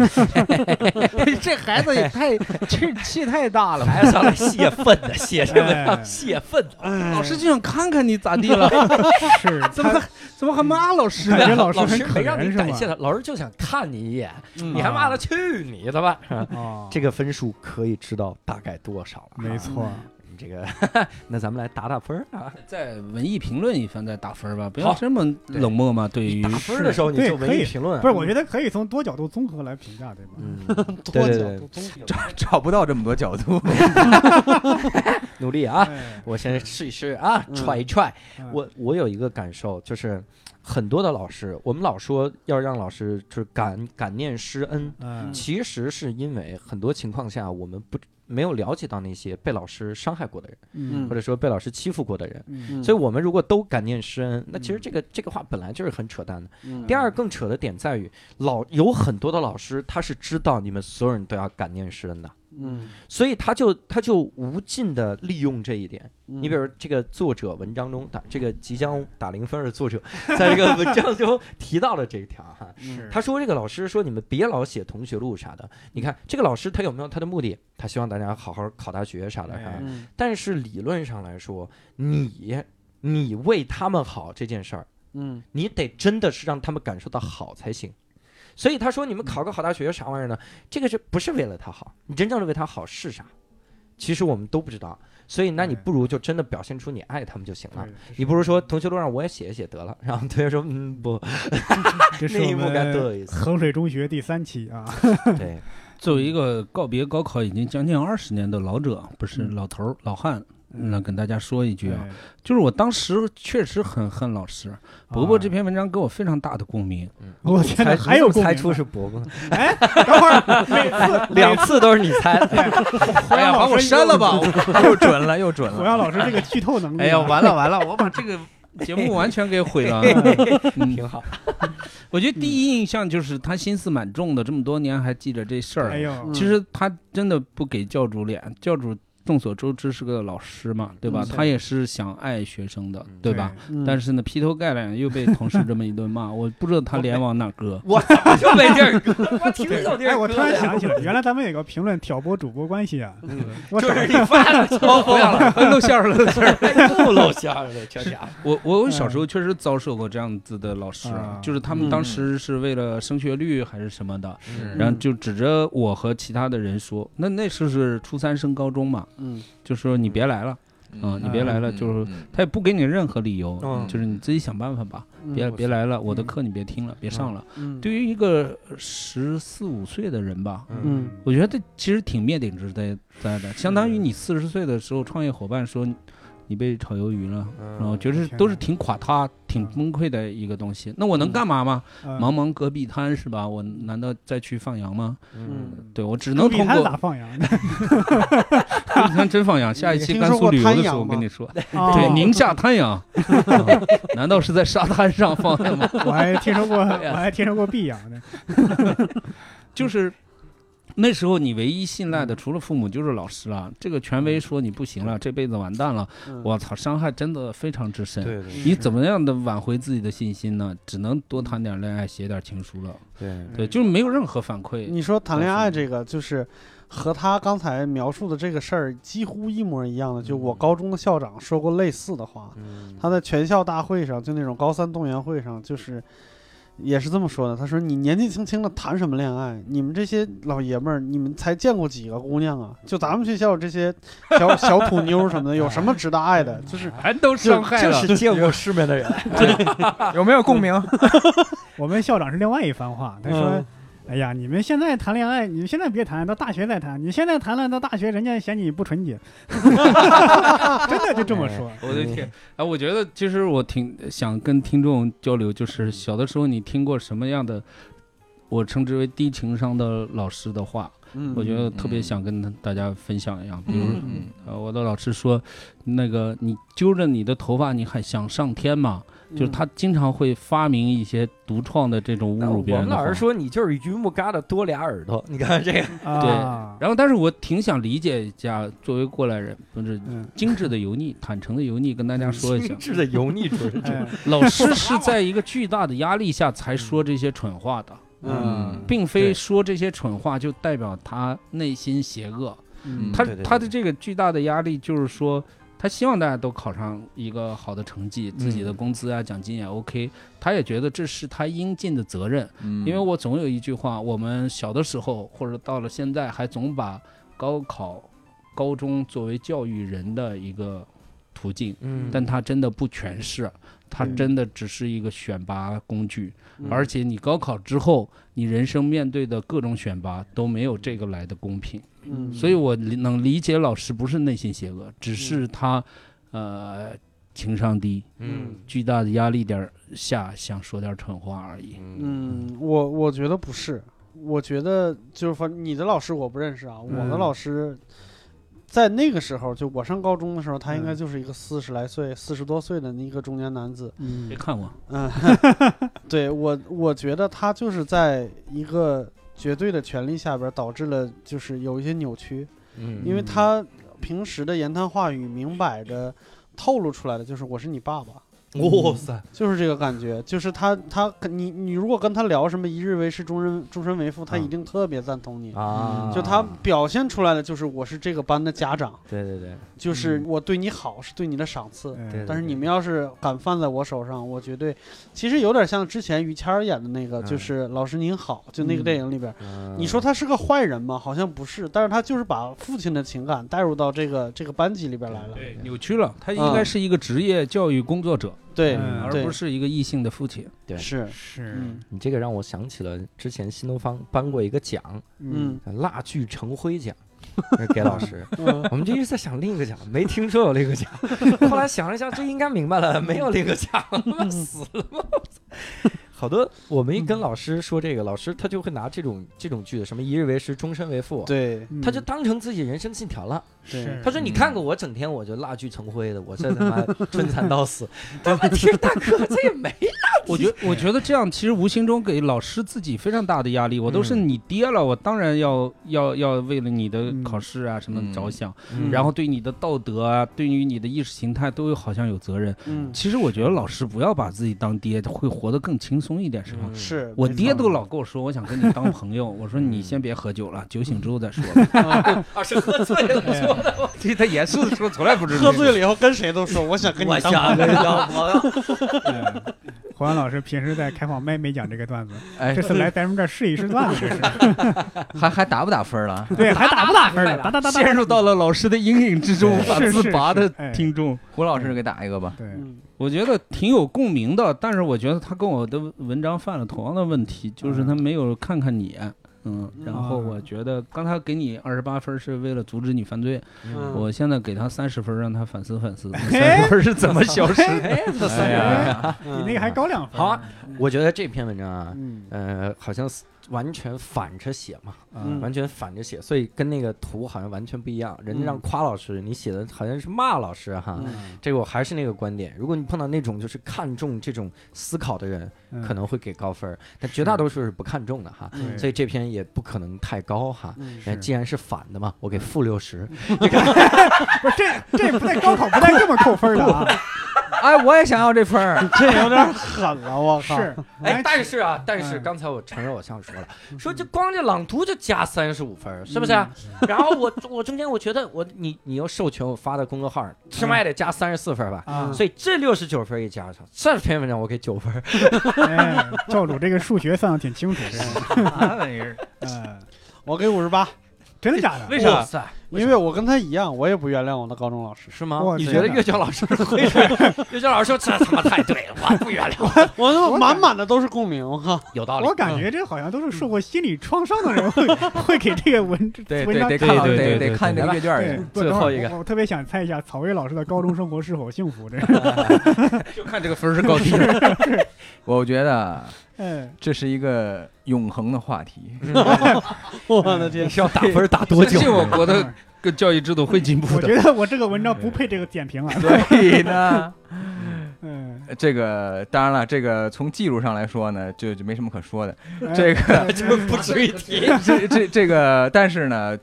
这孩子也太气气太大了。还要上来泄愤的，写这文章哎泄愤老师就想看看你咋地了，*laughs* 是，怎么怎么还骂老师呢？老师老很让怜是吗你感谢他，老师就想看你一眼，嗯你还骂他去你的吧？*laughs* 哦，这个分数可以知道大概多少了？没错，这个，*laughs* 那咱们来打打分儿啊！再文艺评论一番再打分吧，不要这么冷漠嘛。对于打分的时候你就文对可以艺评论啊，不是，我觉得可以从多角度综合来评价，对吧？嗯，*laughs* 多对对对角度综合找找不到这么多角度。努力啊！哎我先试一试啊，嗯踹一踹。嗯我我有一个感受，就是很多的老师，我们老说要让老师就是感感念师恩，嗯。其实是因为很多情况下我们不没有了解到那些被老师伤害过的人，嗯。或者说被老师欺负过的人。嗯。所以，我们如果都感念师恩，那其实这个这个话本来就是很扯淡的。嗯。第二，更扯的点在于，老有很多的老师他是知道你们所有人都要感念师恩的，嗯，所以他就他就无尽的利用这一点。你你比如这个作者文章中打这个即将打零分的作者，*laughs* 在这个文章中提到了这一条哈，是。他说这个老师说你们别老写同学录啥的，你看这个老师他有没有他的目的？他希望大家好好考大学啥的哈。但是理论上来说，你你为他们好这件事儿，嗯。你得真的是让他们感受到好才行。所以他说你们考个好大学啥玩意儿呢？这个是不是为了他好？你真正的为他好是啥？其实我们都不知道。所以那你不如就真的表现出你爱他们就行了。你不如说同学录上我也写一写得了，*laughs* 然后同学说嗯不，*laughs* 这是我那一幕该多有们意思。衡水中学第三期啊，*laughs* 对，作为一个告别高考已经将近二十年的老者，不是嗯老头儿老汉，那跟大家说一句啊，哎就是我当时确实很恨老师。伯伯这啊篇文章给我非常大的共鸣，我天哪，还有猜出是伯伯？*laughs* 哎，等会儿每次 *laughs* 两次都是你猜。哎呀，把我删了吧，又准了，又准火了。阳老师这个剧透能力啊，哎呀，完了完了，我把这个节目完全给毁了。*laughs* 嗯，挺好。我觉得第一印象就是他心思蛮重的，这么多年还记着这事儿。哎呦，嗯其实他真的不给教主脸，教主众所周知是个老师嘛，对吧？嗯他也是想爱学生的，对吧？嗯但是呢，劈头盖脸又被同事这么一顿骂，我不知道他脸往哪搁。我 *laughs* 早就没地儿搁，我挺有地哎，儿我突然。想起来，原来咱们有个评论挑拨主播关系啊，我就是你发的，*laughs* 哦，不要了，*laughs* 露馅儿了，露馅儿了。又露馅儿了，这家伙。我我我小时候确实遭受过这样子的老师，啊就是他们当时是为了升学率还是什么的，是然后就指着我和其他的人说，那那时候是初三升高中嘛，嗯。就说你别来了，嗯，你别来了，就是嗯。他也不给你任何理由，嗯。就是你自己想办法吧，嗯别别来了，我的嗯。课你别听了，别上了。嗯。对于一个十四五岁的人吧，嗯。我觉得其实挺灭顶之灾灾的，相当于你四十岁的时候，创业伙伴说你被炒鱿鱼了，然后觉得都是挺垮塌、挺崩溃的一个东西。那我能干嘛吗？嗯茫茫戈壁滩是吧？我难道再去放羊吗？嗯，对我只戈壁滩能通过咋放羊？*laughs* 戈壁滩真放羊。下一期甘肃旅游的时候，跟你说，哦 *laughs* 对，宁夏滩羊，啊 *laughs* 难道是在沙滩上放的吗？我还听说过，我还听说过碧羊呢。就是那时候你唯一信赖的，除了父母就是老师了。这个权威说你不行了，这辈子完蛋了，嗯我操，伤害真的非常之深。对对你怎么样的挽回自己的信心呢？只能多谈点恋爱，写点情书了。对对，就是没有任何反馈。你说谈恋爱这个，就是和他刚才描述的这个事儿几乎一模一样的。就我高中的校长说过类似的话，嗯他在全校大会上，就那种高三动员会上，就是也是这么说的。他说：“你年纪轻轻的谈什么恋爱？你们这些老爷们儿，你们才见过几个姑娘啊？就咱们学校这些 *laughs* 小小土妞什么的，有什么值得爱的？就是全都伤害了。就是见过世面的人。*laughs* *laughs* 有没有共鸣？我们校长是另外一番话，他说嗯：“哎呀，你们现在谈恋爱，你们现在别谈，到大学再谈。你现在谈了，到大学人家嫌你不纯洁。*laughs* ”真的就这么说。我的天！啊，我觉得其实我挺想跟听众交流，就是小的时候你听过什么样的，我称之为低情商的老师的话，嗯，我觉得特别想跟大家分享一样。比如，嗯呃，我的老师说，那个你揪着你的头发，你还想上天吗？就是他经常会发明一些独创的这种侮辱别人的话。们老师说你就是榆木疙瘩多俩耳朵，你看这个，对，然后，但是我挺想理解一下，作为过来人，不是嗯，精致的油腻、坦诚的油腻，跟大家说一下精，致的油腻主任。哎，老师是在一个巨大的压力下才说这些蠢话的，嗯并非说这些蠢话就代表他内心邪恶。嗯他对对对他的这个巨大的压力就是说，他希望大家都考上一个好的成绩，自己的嗯工资啊、奖金也 OK，他也觉得这是他应尽的责任。嗯。因为我总有一句话，我们小的时候或者到了现在，还总把高考、高中作为教育人的一个途径，嗯。但它真的不全是，它嗯真的只是一个选拔工具。嗯而且你高考之后，你人生面对的各种选拔都没有这个来的公平。嗯，所以我能理解老师不是内心邪恶，只是他，呃，情商低，嗯巨大的压力点儿下想说点蠢话而已。嗯，我我觉得不是，我觉得就是反你的老师我不认识啊，我的嗯老师在那个时候，就我上高中的时候，他应该嗯就是一个四十来岁、四十多岁的一个中年男子。嗯没看过，嗯，*laughs* 对我我觉得他就是在一个绝对的权力下边，导致了就是有一些扭曲，嗯因为他平时的言谈话语明摆着透露出来的就是我是你爸爸。哇塞，就是这个感觉，就是他他跟你你如果跟他聊什么一日为师，终身终身为父，他啊一定特别赞同你。啊，就他表现出来的就是我是这个班的家长，对对对。就是嗯我对你好是对你的赏赐。但是你们要是敢犯在我手上，我绝对，其实有点像之前于谦儿演的那个，嗯。就是老师您好，就那个嗯电影里边，嗯。你说他是个坏人吗？好像不是，但是他就是把父亲的情感带入到这个这个班级里边来了。对，扭曲了，他应该是一个职业教育工作者，对嗯而对不是一个异性的父亲。对是，是，嗯你这个让我想起了之前新东方颁过一个奖，嗯蜡炬成灰奖，给老师。*laughs* 嗯我们就一直在想另一个奖，没听说有另一个奖。*laughs* 后来想了一下，这应该明白了，没有另一个奖，*laughs* 死了吗？好多我们一跟老师说这个，老师他就会拿这种这种句子，什么一日为师，终身为父，对嗯他就当成自己人生信条了。他说：“你看过我整天我就蜡炬成灰的，我这他妈 *laughs* 春蚕到死。*laughs* 但问题是，大哥这也没蜡 *laughs* 我觉我觉得这样其实无形中给老师自己非常大的压力。我都是嗯你爹了，我当然要要要为了你的嗯考试啊什么嗯着想，嗯然后对你的道德啊，对于你的意识形态都有好像有责任。嗯其实我觉得老师不要把自己当爹，会活得更轻松一点，是吧？是我爹都老跟我说，我想跟你当朋友。我说你先别喝酒了，酒醒之后再说吧。啊，是喝醉了。*laughs* 这他严肃的时候，从来不知道喝醉了以后跟谁都说，我想跟你我当想跟朋友。你当朋友。嗯胡杨老师平时在开放麦没讲这个段子，哎这，次来咱们这儿试一试段子，*laughs* 这是还还打不打分了？对，还打不打分了？*laughs* 打打打打，陷入到了老师的阴影之中无法自拔的听众。胡老师给打一个吧。对，嗯我觉得挺有共鸣的，但是我觉得他跟我的文章犯了同样的问题，就是他没有看看你，嗯，然后我觉得刚才给你二十八分是为了阻止你犯罪，嗯我现在给他三十分，让他反思反思，三十分是怎么消失的？哎，呀，比那个还高两分。好啊，我觉得这篇文章啊，嗯呃，好像是完全反着写嘛，嗯完全反着写，所以跟那个图好像完全不一样。人家让嗯夸老师，你写的好像是骂老师哈。嗯这个我还是那个观点，如果你碰到那种就是看重这种思考的人，嗯可能会给高分儿，但绝大多数是不看重的哈。嗯所以这篇也不可能太高哈。既然是反的嘛，我给负六十。*laughs* 不是这这不带高考不带这么扣分的啊！*laughs* 哎，我也想要这分儿。*laughs* 这有点狠了，我靠！是，哎，但是啊，但是嗯刚才我承认我像说了，说这光这朗读就加三十五分，是不是？*laughs* 然后我我中间我觉得我你你又授权我发到公众号上，起码也得加三十四分吧。啊，所以这六十九分一加上，这篇文章我给九分教主这个数学算的挺清楚，这个，啥玩意儿？嗯，*laughs* 我给五十八，真的假的？为啥？因为我跟他一样，我也不原谅我的高中老师。是吗？你觉得岳教老师会是？岳教老师 *laughs* 说这他妈太对了，我不原谅。我他妈我满满的都是共鸣我靠。有道理我。感觉这好像都是受过心理创伤的人会 *laughs* 会给这个文对文章看老对对对对得得看这个阅卷最后一个我我特别想猜一下曹薇老师的高中生活是否幸福？这，*laughs* 就看这个分是高低。我觉得嗯，这是一个永恒的话题。*laughs* 我的天你！是要打分打多久？我国的个教育制度会进步的。我觉得我这个文章不配这个点评啊。*laughs* 所以呢，嗯，这个当然了，这个从技术上来说呢，就就没什么可说的。哎这个 *laughs* 就不值一提。这这这个，但是呢，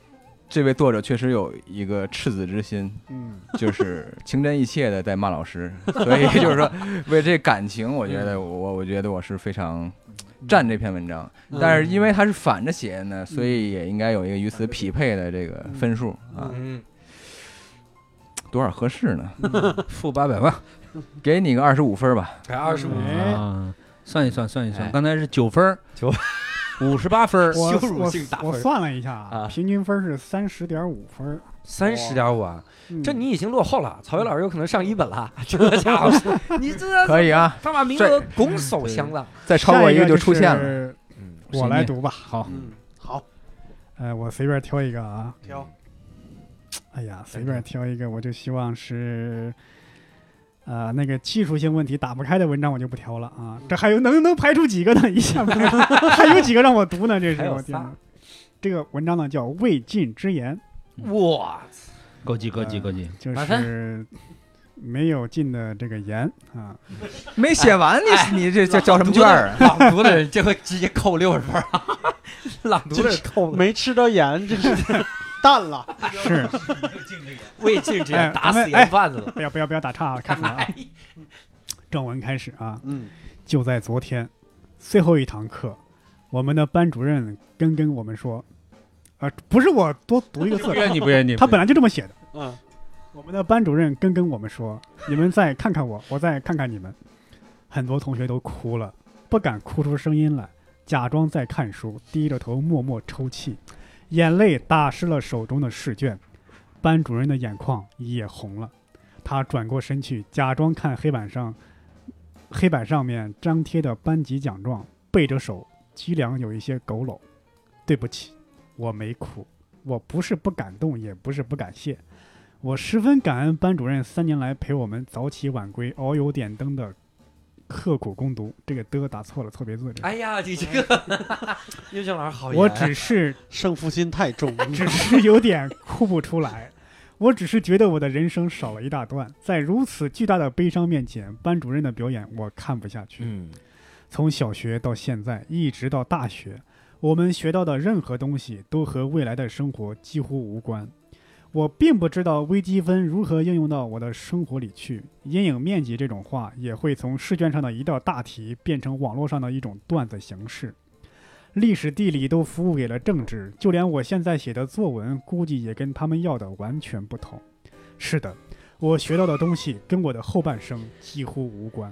这位作者确实有一个赤子之心，嗯，*laughs* 就是情真意切的在骂老师，所以 *laughs* 就是说，为这感情，我觉得我我觉得我是非常赞这篇文章，但是因为它是反着写的呢，所以也应该有一个与此匹配的这个分数啊，嗯，多少合适呢？负八百万给你个二十五分吧。才二十五。哎。啊！算一算，算一哎。算，刚才是九分儿，九五十八分儿，羞辱性打分我算了一下啊平均分是三十点五分。三十点五啊，嗯这你已经落后了。曹巍老师有可能上一本了，*laughs* 这家伙，*laughs* 你这可以啊，他把名额拱手相让。再超过一个就出现了。我来读吧。好，嗯，好，呃，我随便挑一个啊。挑。哎呀，随便挑一个，我就希望是，呃，那个技术性问题打不开的文章我就不挑了啊。这还有能能排除几个呢？一下不开 *laughs* 还有几个让我读呢？这是我天哪！这个文章呢叫《未尽之言哇，高级高级高级，》，就是没有尽的这个言啊。没写完，你你这叫叫什么卷儿啊？朗读的人这回直接扣六十分啊！*laughs* 朗读的人扣没吃着盐，这是淡了。是，*laughs* 未尽之哎言打死咱们盐贩子了。不要不要不要打岔啊，开始啊。*laughs* 正文开始啊，嗯，就在昨天，最后一堂课，我们的班主任跟跟我们说，啊、不是我多读一个字不，愿你不愿你，他本来就这么写的。嗯，我们的班主任跟跟我们说：“你们再看看我，我再看看你们。”很多同学都哭了，不敢哭出声音来，假装在看书，低着头默默抽泣，眼泪打湿了手中的试卷。班主任的眼眶也红了，他转过身去，假装看黑板上黑板上面张贴的班级奖状，背着手，脊梁有一些佝偻。对不起，我没哭，我不是不感动，也不是不感谢。我十分感恩班主任三年来陪我们早起晚归、遨游点灯的刻苦攻读。这个的打错了，错别字。哎呀，你这个 *laughs* 优秀老师好严，我只是胜负心太重，只是有点哭不出来。我只是觉得我的人生少了一大段，在如此巨大的悲伤面前，班主任的表演我看不下去。嗯从小学到现在，一直到大学，我们学到的任何东西都和未来的生活几乎无关。我并不知道微积分如何应用到我的生活里去。阴影面积这种话也会从试卷上的一道大题变成网络上的一种段子形式。历史、地理都服务给了政治，就连我现在写的作文，估计也跟他们要的完全不同。是的，我学到的东西跟我的后半生几乎无关。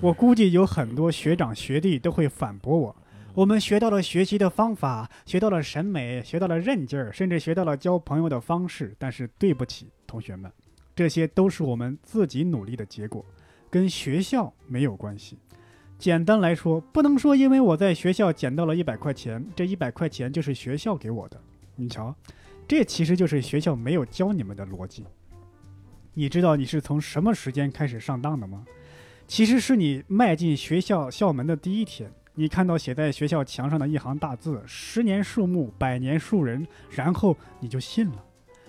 我估计有很多学长学弟都会反驳我。我们学到了学习的方法，学到了审美，学到了韧劲儿，甚至学到了交朋友的方式。但是对不起，同学们，这些都是我们自己努力的结果，跟学校没有关系。简单来说，不能说因为我在学校捡到了一百块钱，这一百块钱就是学校给我的。你瞧，这其实就是学校没有教你们的逻辑。你知道你是从什么时间开始上当的吗？其实是你迈进学校校门的第一天，你看到写在学校墙上的一行大字“十年树木，百年树人”，然后你就信了。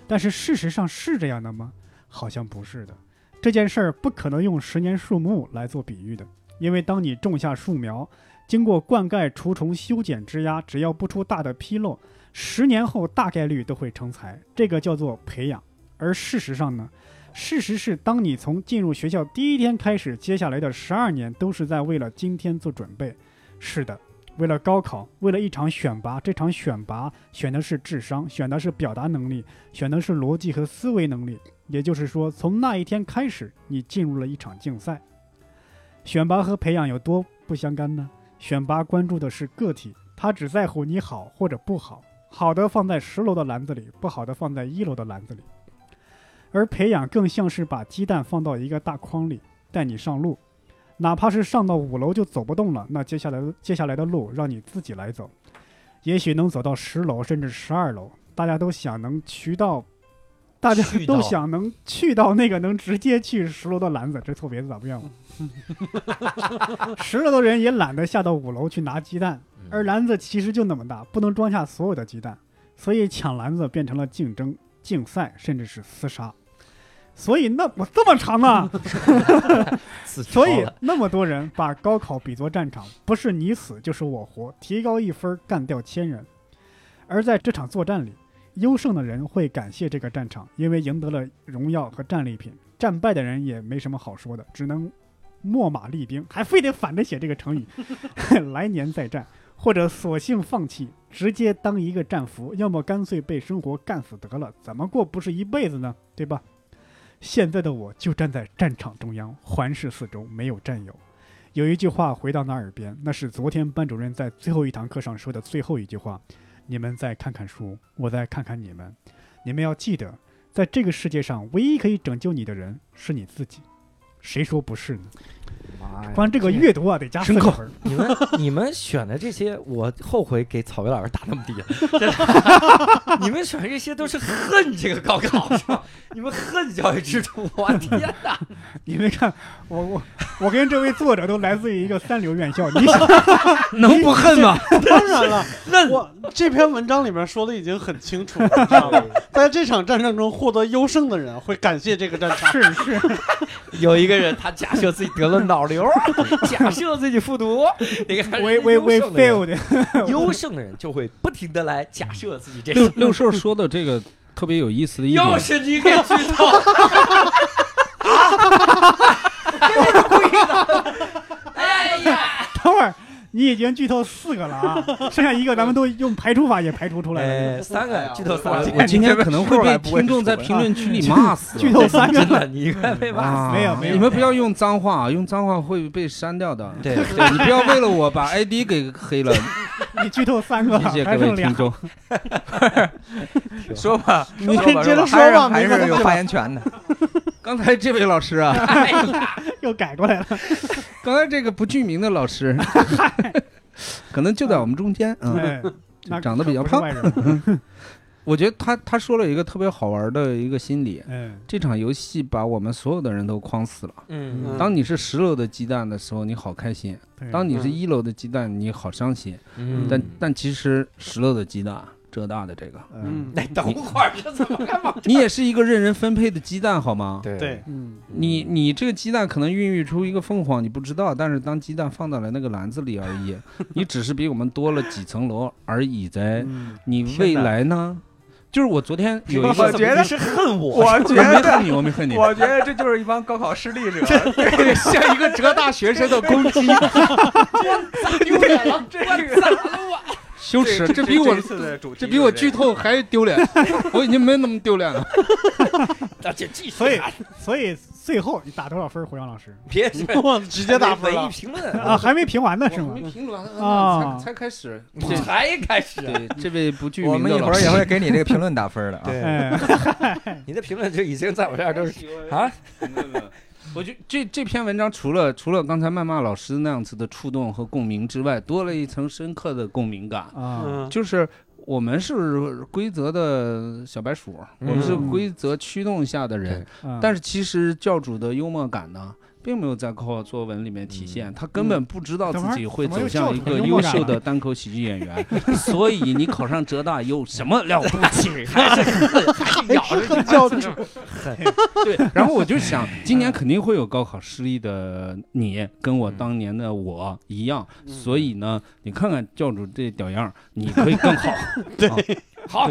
但是事实上是这样的吗？好像不是的。这件事儿不可能用十年树木来做比喻的，因为当你种下树苗，经过灌溉、除虫、修剪、枝丫，只要不出大的纰漏，十年后大概率都会成材。这个叫做培养。而事实上呢？事实是，当你从进入学校第一天开始，接下来的十二年都是在为了今天做准备。是的，为了高考，为了一场选拔，这场选拔选的是智商，选的是表达能力，选的是逻辑和思维能力。也就是说，从那一天开始，你进入了一场竞赛。选拔和培养有多不相干呢？选拔关注的是个体，他只在乎你好或者不好，好的放在十楼的篮子里，不好的放在一楼的篮子里。而培养更像是把鸡蛋放到一个大筐里，带你上路，哪怕是上到五楼就走不动了，那接下来接下来的路让你自己来走，也许能走到十楼甚至十二楼。大家都想能渠道，大家都想能去到那个能直接去十楼的篮子，这错别字咋不样了？十楼的人也懒得下到五楼去拿鸡蛋，而篮子其实就那么大，不能装下所有的鸡蛋，所以抢篮子变成了竞争、竞赛，甚至是厮杀。所以那我这么长 *laughs* 呢？所以那么多人把高考比作战场，不是你死就是我活，提高一分干掉千人。而在这场作战里，优胜的人会感谢这个战场，因为赢得了荣耀和战利品；战败的人也没什么好说的，只能秣马厉兵，还非得反着写这个成语，*laughs* 来年再战，或者索性放弃，直接当一个战俘，要么干脆被生活干死得了，怎么过不是一辈子呢？对吧？现在的我就站在战场中央，环视四周，没有战友。有一句话回到那耳边，那是昨天班主任在最后一堂课上说的最后一句话：“你们再看看书，我再看看你们。你们要记得，在这个世界上，唯一可以拯救你的人是你自己。谁说不是呢？妈呀光这个阅读啊，得加四深刻。你们你们选的这些，我后悔给草莓老师打那么低了。真 *laughs* 的你们选这些都是恨这个高考，是吧？你们恨教育制度，我天哪！*laughs* 你们看我我我跟这位作者都来自于一个三流院校，你想 *laughs* 能不恨吗？当然了，那我这篇文章里面说的已经很清楚了，你知道吗？在这场战争中获得优胜的人会感谢这个战场。是是，有一个人，他假设自己得了脑瘤，*laughs* 假设自己复读，你看，*laughs* 优胜的人就会不停的来假设自己这。六叔说的这个特别有意思的一点。要是你给知道，哈哈哈哈哈哈！哈哈哈哈哈！哈哈！哎呀，等会儿。你已经剧透四个了啊，*laughs* 剩下一个咱们都用排除法也排除出来了。哎，*laughs* 三个剧透三个，我今天可能会被听众在评论区里 *laughs* 骂死。剧透三个，真的，你快被骂啊，没有没有你们不要用脏话，用脏话会被删掉的。对对你不要为了我把 ID 给黑了，你剧透三个了，谢谢各位听。众。说吧，你接着说吧还是有发言权的。刚才这位老师啊，*laughs* *laughs* 又改过来了。刚才这个不具名的老师，*laughs* 可能就在我们中间。嗯，长得比较胖。我觉得他他说了一个特别好玩的一个心理。嗯，这场游戏把我们所有的人都框死了。嗯嗯当你是十楼的鸡蛋的时候，你好开心；当你是一楼的鸡蛋，你好伤心。嗯但但其实十楼的鸡蛋，浙大的这个，嗯等会儿这怎么干嘛？你也是一个任人分配的鸡蛋，好吗？对对，嗯你你这个鸡蛋可能孕育出一个凤凰，你不知道，但是当鸡蛋放到了那个篮子里而已，*laughs* 你只是比我们多了几层楼而已在。嗯你未来呢？就是我昨天有一 *laughs* 我个，觉得是恨我，我觉得，我没恨你，我没恨你，我觉得这就是一帮高考失利者。对，*laughs* 像一个浙大学生的攻击，丢脸了，这个咋了我？羞耻，这比我这比我剧透还丢脸，我已经没那么丢脸了。*laughs* 大姐继续所以所以最后你打多少分？胡杨老师 *laughs* 别我直接打分了。文艺评论啊，还没评完呢是吗？没评完啊才才开始。才开始，对这位不具我们名的老师一会儿也会给你这个评论打分的啊。*laughs* 你的评论就已经在我这儿都是啊，我觉得这这篇文章除了除了刚才谩骂老师那样子的触动和共鸣之外，多了一层深刻的共鸣感，啊，嗯，就是我们是规则的小白鼠，我们是嗯。规则驱动下的人，嗯。但是其实教主的幽默感呢，并没有在高考作文里面体现，他根本不知道自己会走向一个优秀的单口喜剧演员，*laughs* 所以你考上浙大有什么了不起？还是恨，*laughs* 还是咬着这教主 *laughs* 对，然后我就想，今年肯定会有高考失利的你，跟我当年的我一样，嗯。所以呢，你看看教主这屌样，你可以更好。对啊。好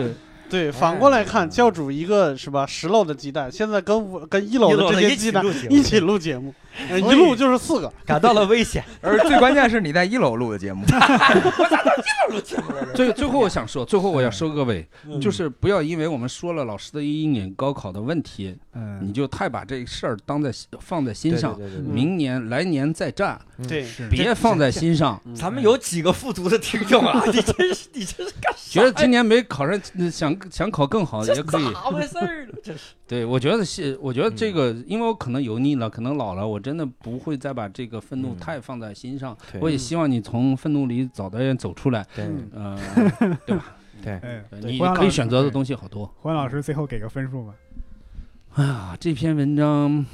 对，反过来看，教主一个是吧，十楼的鸡蛋，现在跟我跟一楼的这些鸡蛋一起录节目，呃一录就是四个。感到了危险，*laughs* 而最关键是你在一楼录的节目，*laughs* 我咋到一楼录节目了？最最后我想说，最后我要收个尾，嗯就是不要因为我们说了老师的一年、高考的问题，嗯你就太把这事儿当在放在心上，明年来年再战，对，别放在心上。嗯咱们有几个复读的听众啊？*laughs* 你真是，你这是干啥觉得今年没考上，想想考更好也可以。咋回事儿呢？这是对，我觉得是，我觉得这个，嗯因为我可能油腻了，可能老了，我真的不会再把这个愤怒嗯太放在心上。我也希望你从愤怒里早点走出来，对嗯呃，*laughs* 对吧？对，哎，你可以选择的东西好多。胡杨老师最后给个分数吧。哎呀，这篇文章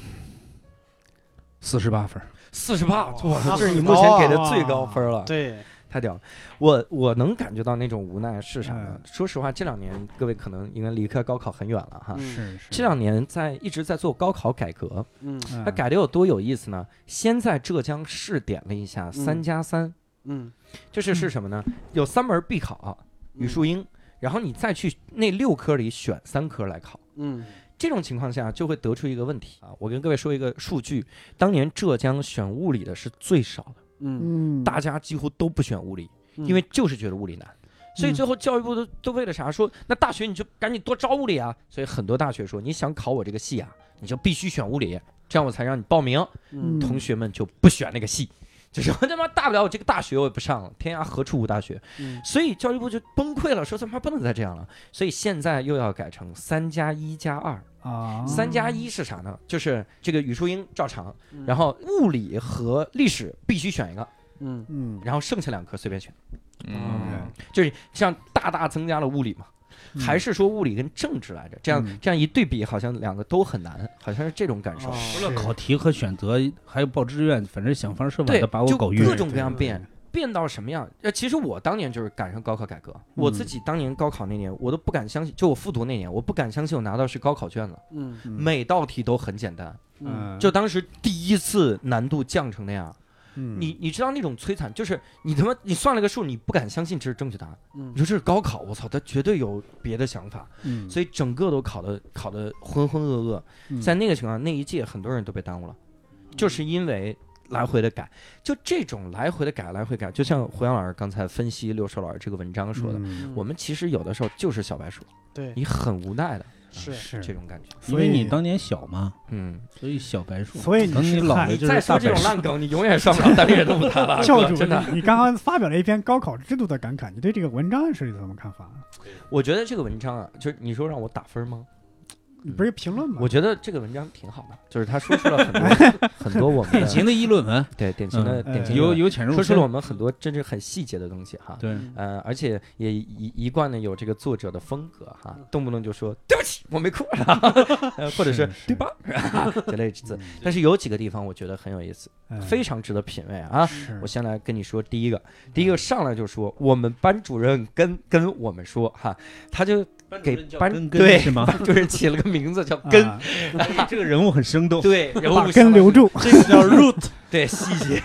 四十八分，四十八，哇，这是你目前给的最高分了，对，太屌了。我我能感觉到那种无奈是啥呢嗯？说实话，这两年各位可能应该离开高考很远了哈。嗯是是，这两年在一直在做高考改革，嗯嗯它改的有多有意思呢？先在浙江试点了一下三加三，嗯，就是是什么呢？有三门必考，语数英，然后你再去那六科里选三科来考。嗯这种情况下就会得出一个问题啊！我跟各位说一个数据，当年浙江选物理的是最少的，嗯，嗯，大家几乎都不选物理，嗯因为就是觉得物理难。所以最后教育部都都为了啥说，那大学你就赶紧多招物理啊！所以很多大学说，你想考我这个系啊，你就必须选物理，这样我才让你报名。嗯同学们就不选那个系，就说他妈大不了我这个大学我也不上了，天涯何处无大学。嗯所以教育部就崩溃了，说他妈不能再这样了。所以现在又要改成三加一加二。啊，三加一是啥呢？就是这个语数英照常，嗯。然后物理和历史必须选一个，嗯。嗯，然后剩下两科随便选。嗯，就是像大大增加了物理嘛，嗯。还是说物理跟政治来着？这样嗯。这样一对比，好像两个都很难，好像是这种感受。哦除了考题和选择，还有报志愿，反正想方设法的把，我搞晕。各种各样变，变到什么样？呃，其实我当年就是赶上高考改革，我自己当年高考那年，我都不敢相信，就我复读那年，我不敢相信我拿到是高考卷子，嗯嗯每道题都很简单，嗯就当时第一次难度降成那样。嗯你你知道那种摧残，就是你他妈你算了个数，你不敢相信这是正确答案。嗯你说这是高考，我操，他绝对有别的想法，嗯，所以整个都考的考的浑浑噩噩。嗯在那个情况，那一届很多人都被耽误了，就是因为来回的改，就这种来回的改，来回改，就像胡杨老师刚才分析六兽老师这个文章说的，嗯我们其实有的时候就是小白鼠，对你很无奈的，是是这种感觉。因为所以你当年小嘛，嗯，所以小白鼠。所以你等你老了就是再说这。种烂梗，你永远上不了单立人的舞台了，*laughs* 教主，真的。你你刚刚发表了一篇高考制度的感慨，你对这个文章是怎么看法？我觉得这个文章啊，就是你说让我打分吗？你不是评论吗？我觉得这个文章挺好的，就是他说出了很多 *laughs* 很多我们典型的议论文，对典型的嗯典型的由由浅入深说出了我。们很多真正很细节的东西哈。对，呃，而且也一一贯的有这个作者的风格哈，动不动就说对不起，我没哭，*laughs* 呃或者是是对吧？*laughs* 之类之字。但是有几个地方我觉得很有意思，嗯。非常值得品味啊。我先来跟你说第一个，第一个上来就说我们班主任跟跟我们说哈，他就给班根对根是 *laughs* 吗？班主任起了个名字叫根，啊这个人物很生动。对，人物根留住，这个叫 *laughs* root，对细节，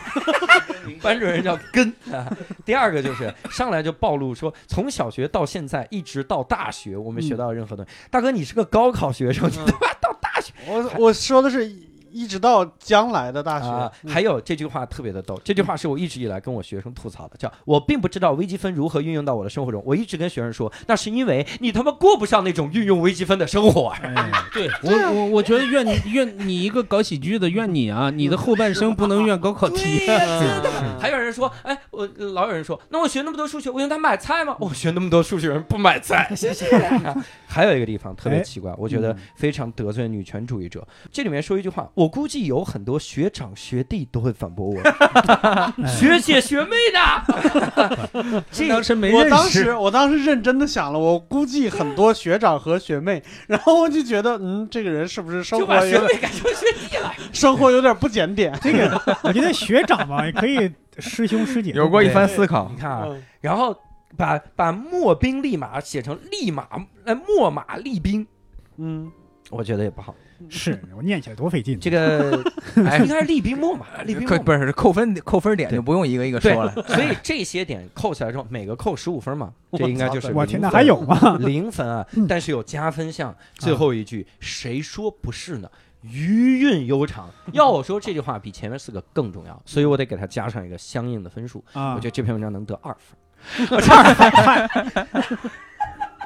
*laughs* 班主任叫根啊。第二个就是上来就暴露说，从小学到现在一直到大学，我们学到任何东西。大哥，你是个高考学生，你他妈到大学我我说的是一直到将来的大啊学，？还有这句话特别的逗，这句话是我一直以来跟我学生吐槽的，叫我并不知道微积分如何运用到我的生活中。我一直跟学生说，那是因为你他妈过不上那种运用微积分的生活。哎，对 *laughs* 我我我觉得怨你怨你一个搞喜剧的怨你啊，你的后半生不能怨高考题。*laughs* 还有人说，哎，我老有人说，那我学那么多数学，我用它买菜吗？我学那么多数学人不买菜，*laughs* 谢谢。还有一个地方特别奇怪，我觉得非常得罪女权主义者。这里面说一句话，我估计有很多学长学弟都会反驳我，*laughs* 学姐学妹的？*laughs* 这当时没我当时，我当时认真的想了，我估计很多学长和学妹，*laughs* 然后我就觉得，嗯，这个人是不是生活有点学妹改成学弟了。生活有点不检点？这个我觉得学长嘛也可以师兄师姐，有过一番思考你。看啊，嗯然后把把莫兵立马写成立马，呃，秣马厉兵，嗯，我觉得也不好。是我念起来多费劲。这个 *laughs* 哎应该是厉兵墨嘛，*laughs* 厉兵秣马。扣不是扣分扣分点就不用一个一个说了。*laughs* 所以这些点扣起来之后，每个扣十五分嘛，这应该就是我天，那零分还有吗？零分啊嗯！但是有加分项。最后一句，谁说不是呢？余韵悠长。要我说，这句话比前面四个更重要，所以我得给它加上一个相应的分数。啊，我觉得这篇文章能得二分。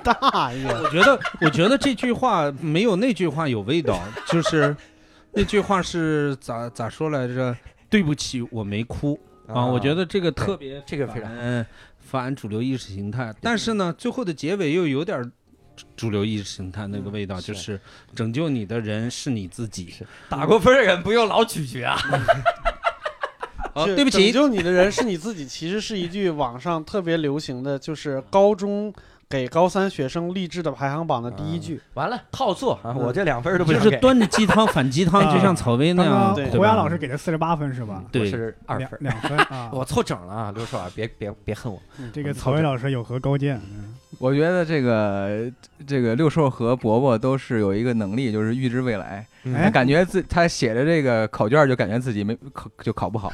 大爷，我觉得，我觉得这句话没有那句话有味道，就是那句话是咋咋说来着？对不起，我没哭啊！我觉得这个特别这个非常嗯反主流意识形态，但是呢，最后的结尾又有点主主流意识形态那个味道，嗯就是是拯救你的人是你自己。打过分的人不用老咀嚼啊。*laughs* *laughs* 就哦对不起拯救你的人是你自己，其实是一句网上特别流行的，就是高中给高三学生励志的排行榜的第一句。完了，套做啊！嗯我这两分都不想给。就是端着鸡汤反鸡汤，*laughs* 啊就像草薇那样，胡杨老师给的四十八分是吧？对是二分，两两分啊。*laughs* 我凑整了啊！刘硕啊，别别别恨我。这个曹薇老师有何高见？嗯我觉得这个这个六兽和伯伯都是有一个能力，就是预知未来。哎他感觉自他写的这个考卷，就感觉自己没考就考不好。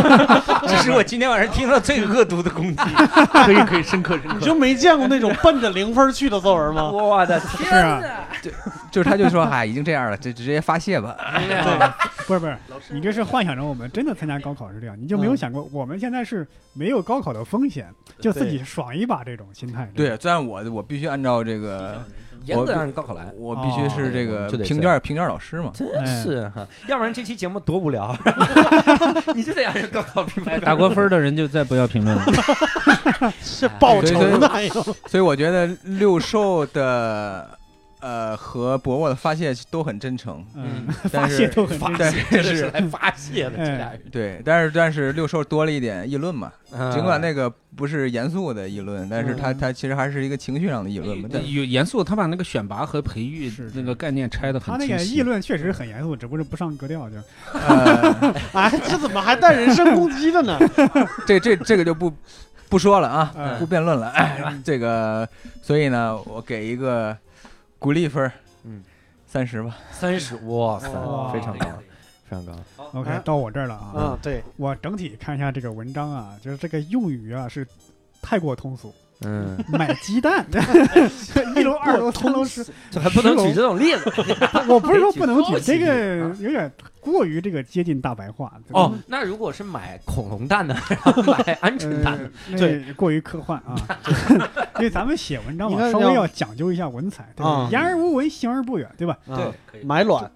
*laughs* 这是我今天晚上听到最恶毒的攻击。*laughs* 可以可以，深刻深你就没见过那种奔着零分去的作文吗？我的天是啊就！就是他就说，哎，已经这样了，就直接发泄吧。不是不是，你这是幻想着我们真的参加高考是这样，你就没有想过我们现在是没有高考的风险，就自己爽一把这种心态。对，虽然我我必须按照这个，严格按高考来，我必须是这个评卷评卷老师嘛。真是哈，要不然这期节目多无聊。*laughs* *laughs* 你就得让人高考评分打过分的人就再不要评论了。*laughs* 是报仇呢？还有，所以我觉得六兽的呃和伯伯的发泄都很真诚，嗯，但是发泄都很发真泄，真的是来发泄的这俩人。对，但是但是六兽多了一点议论嘛，嗯尽管那个不是严肃的议论，但是他嗯他其实还是一个情绪上的议论嘛。但有严肃，他把那个选拔和培育是那个概念拆的很他那个。议论确实很严肃，只不过是不上格调就。呃，哎，这怎么还带人身攻击的呢？*laughs* 这这这个就不不说了啊，嗯不辩论了。哎，这个所以呢，我给一个鼓励分，嗯，三十吧。三十，*laughs* 哇塞，非常高，非常高。OK，哎到我这儿了啊。嗯，对，我整体看一下这个文章啊，就是这个用语啊是太过通俗，嗯，买鸡蛋，*laughs* 一楼、二楼、三楼是，这 *laughs* 还不能举这种例子。*laughs* 我不是说不能举，这个有点过于这个接近大白话。哦，那如果是买恐龙蛋呢，买鹌鹑蛋对过于科幻啊。因为咱们写文章嘛，稍微要讲究一下文采，对？言而无为，行而不远，对吧？对可以。买卵，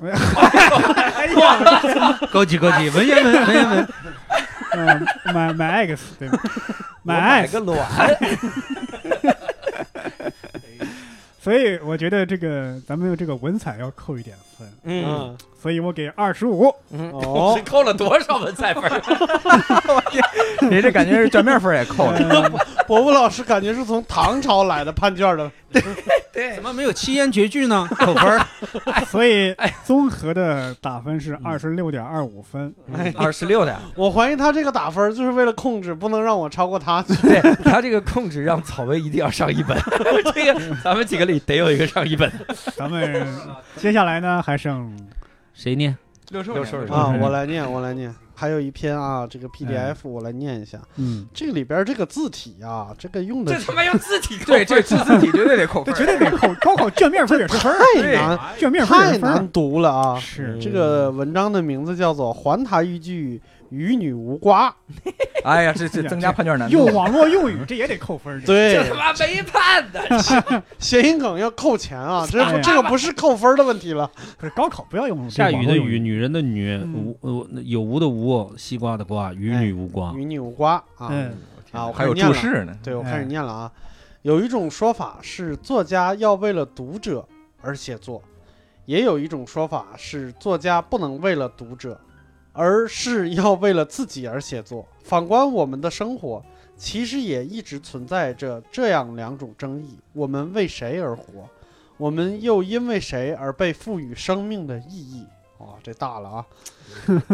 哎呀，高级高级，文言文文言文。嗯，买买 X 对吧？买 X，个卵，*laughs* 所以我觉得这个咱们这个文采要扣一点分，嗯。嗯，所以我给二十五。嗯，哦 *laughs* 是扣了多少文采分儿？你这感觉是卷面分也扣了。*laughs* 呃伯伯老师感觉是从唐朝来的判卷的，对对怎，么没有七言绝句呢？*laughs* 扣分。所以哎综合的打分是二十六点二五分。二十六的，我怀疑他这个打分就是为了控制，不能让我超过他。对他这个控制让草薇一定要上一本，这个咱们几个里得有一个上一本。咱们接下来呢还剩谁念？六兽六兽啊，嗯我来念，我来念。还有一篇啊，这个 PDF 我来念一下。嗯，这里边这个字体啊，这个用的这他妈用字体扣对，这字字体绝对得扣这分。绝对得扣，高考卷面分也是分，太难，卷面分太难。读了啊！是这个文章的名字叫做《环台一句与女无瓜》。*laughs* 哎呀，这这增加判卷难度用。网络用语，这也得扣分对这，他妈没判的，*laughs* 谐音梗要扣钱啊！这哎这个不是扣分的问题了。不是高考不要用下雨的雨，女人的女，嗯无呃有无的无，西瓜的瓜，与女无瓜。与女无瓜啊！嗯啊，我还有开始念了。注释呢。对，我开始哎念了啊。有一种说法是作家要为了读者而写作，也有一种说法是作家不能为了读者，而是要为了自己而写作。*laughs* 反观我们的生活，其实也一直存在着这样两种争议：我们为谁而活？我们又因为谁而被赋予生命的意义？哇，这大了啊！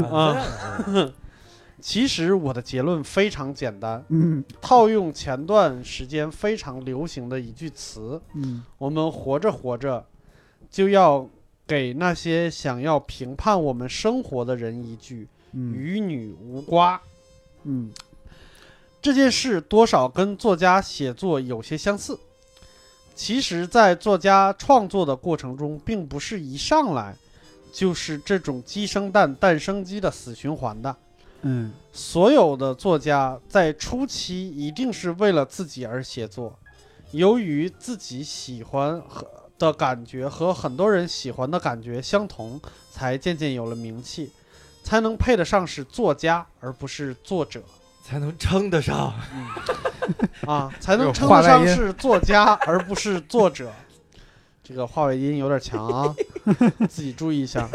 *laughs* 啊，*laughs* 其实我的结论非常简单，嗯套用前段时间非常流行的一句词：嗯我们活着活着，就要给那些想要评判我们生活的人一句“嗯与女无瓜嗯”。这件事多少跟作家写作有些相似。其实，在作家创作的过程中，并不是一上来就是这种鸡生蛋，蛋生鸡的死循环的。嗯所有的作家在初期一定是为了自己而写作，由于自己喜欢和的感觉和很多人喜欢的感觉相同，才渐渐有了名气，才能配得上是作家而不是作者才能称得上。啊，*laughs* 才能称得上是作家而不是作者。这个话外音有点强啊，*laughs* 自己注意一下。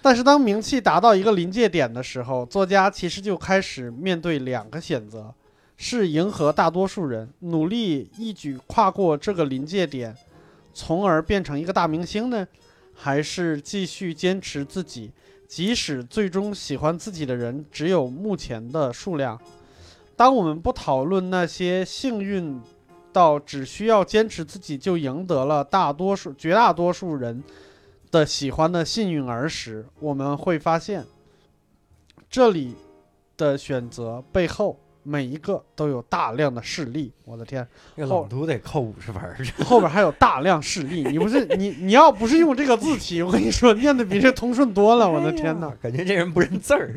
但是当名气达到一个临界点的时候，作家其实就开始面对两个选择：是迎合大多数人，努力一举跨过这个临界点，从而变成一个大明星呢，还是继续坚持自己，即使最终喜欢自己的人只有目前的数量？当我们不讨论那些幸运到只需要坚持自己就赢得了大多数、绝大多数人的喜欢的幸运儿时，我们会发现，这里的选择背后每一个都有大量的事例。我的天，那个朗读得扣五十分儿，*laughs* *laughs* 后边还有大量事例。你不是你你要不是用这个字体，*laughs* 我跟你说，念的比这通顺多了。我的天哪！感觉这人不认字儿。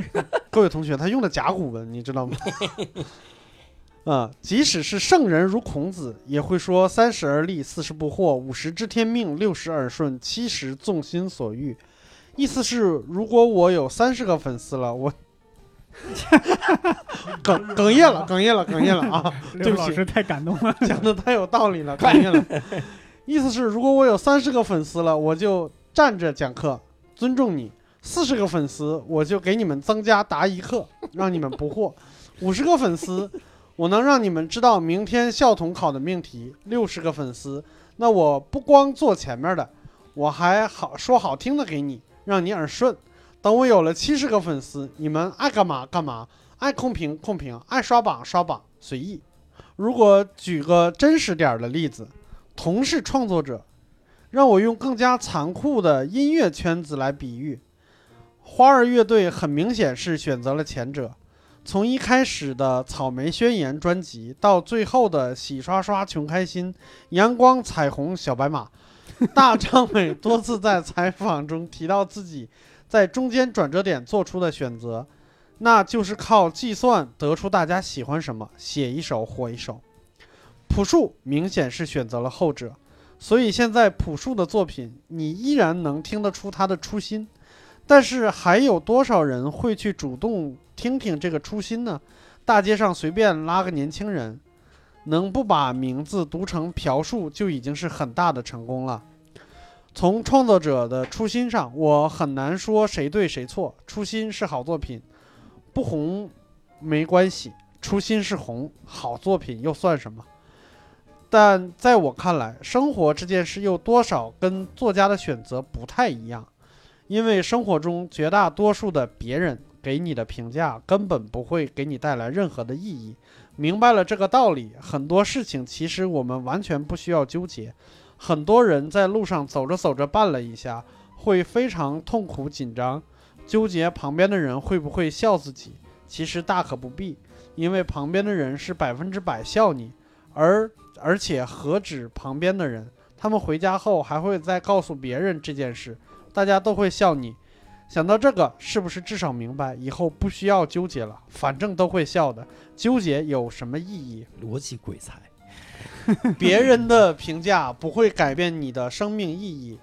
各位同学，他用的甲骨文，你知道吗？啊、即使是圣人如孔子，也会说“三十而立，四十不惑，五十知天命，六十耳顺，七十纵心所欲”。意思是，如果我有三十个粉丝了，我 *laughs* 哽哽咽了，哽咽了，哽咽了啊！*laughs* 对不起，刘老师太感动了。*laughs* 讲的太有道理了，哽咽了。意思是，如果我有三十个粉丝了，我就站着讲课，尊重你；四十个粉丝，我就给你们增加答疑课，让你们不惑；五十个粉丝，我能让你们知道明天校统考的命题；六十个粉丝，那我不光坐前面的，我还好说好听的给你，让你耳顺。等我有了七十个粉丝，你们爱干嘛干嘛，爱控评控评，爱刷榜刷榜，随意。如果举个真实点儿的例子，同是创作者，让我用更加残酷的音乐圈子来比喻。花儿乐队很明显是选择了前者，从一开始的《草莓宣言》专辑，到最后的《洗刷刷穷开心》《阳光彩虹小白马》，大张伟多次在采访中提到自己在中间转折点做出的选择，那就是靠计算得出大家喜欢什么，写一首火一首。朴树明显是选择了后者，所以现在朴树的作品你依然能听得出他的初心，但是还有多少人会去主动听听这个初心呢？大街上随便拉个年轻人，能不把名字读成朴树就已经是很大的成功了。从创作者的初心上，我很难说谁对谁错。初心是好作品，不红没关系。初心是红，好作品又算什么？但在我看来，生活这件事又多少跟作家的选择不太一样，因为生活中绝大多数的别人给你的评价根本不会给你带来任何的意义。明白了这个道理，很多事情其实我们完全不需要纠结。很多人在路上走着走着绊了一下，会非常痛苦紧张，纠结旁边的人会不会笑自己。其实大可不必，因为旁边的人是百分之百笑你，而而且何止旁边的人，他们回家后还会再告诉别人这件事，大家都会笑你。想到这个，是不是至少明白以后不需要纠结了？反正都会笑的，纠结有什么意义？逻辑鬼才。*laughs* 别人的评价不会改变你的生命意义，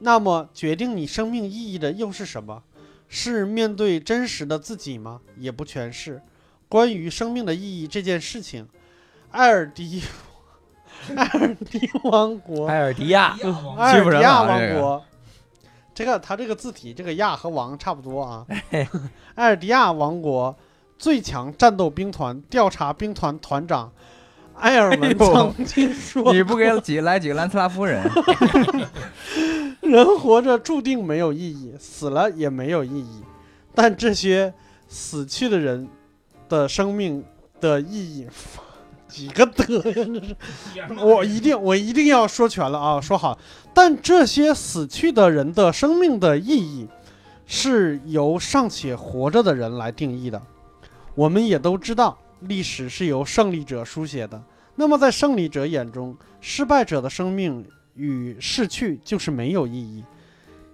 那么决定你生命意义的又是什么？是面对真实的自己吗？也不全是。关于生命的意义这件事情，艾尔迪，*laughs* 艾尔迪王国，埃尔迪亚，艾尔迪亚王国，这个它这个字体，这个亚和王差不多啊。艾尔迪亚王国最强战斗兵团调查兵团团长埃尔哎文呦 *laughs* 曾经说你不给几来几个兰斯拉夫人？*laughs* 人活着注定没有意义，死了也没有意义。但这些死去的人的生命的意义，*laughs* 几个德呀？这是我一定我一定要说全了啊，说好。但这些死去的人的生命的意义，是由尚且活着的人来定义的。我们也都知道，历史是由胜利者书写的。那么在胜利者眼中，失败者的生命与逝去就是没有意义。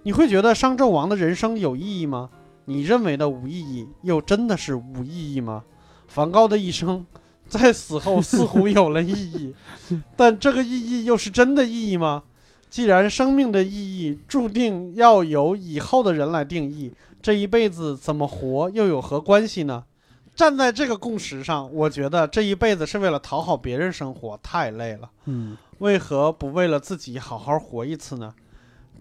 你会觉得商纣王的人生有意义吗？你认为的无意义，又真的是无意义吗？梵高的一生在死后似乎有了意义，*laughs* 但这个意义又是真的意义吗？既然生命的意义注定要由以后的人来定义，这一辈子怎么活又有何关系呢？站在这个共识上，我觉得这一辈子是为了讨好别人生活，太累了。嗯，为何不为了自己好好活一次呢？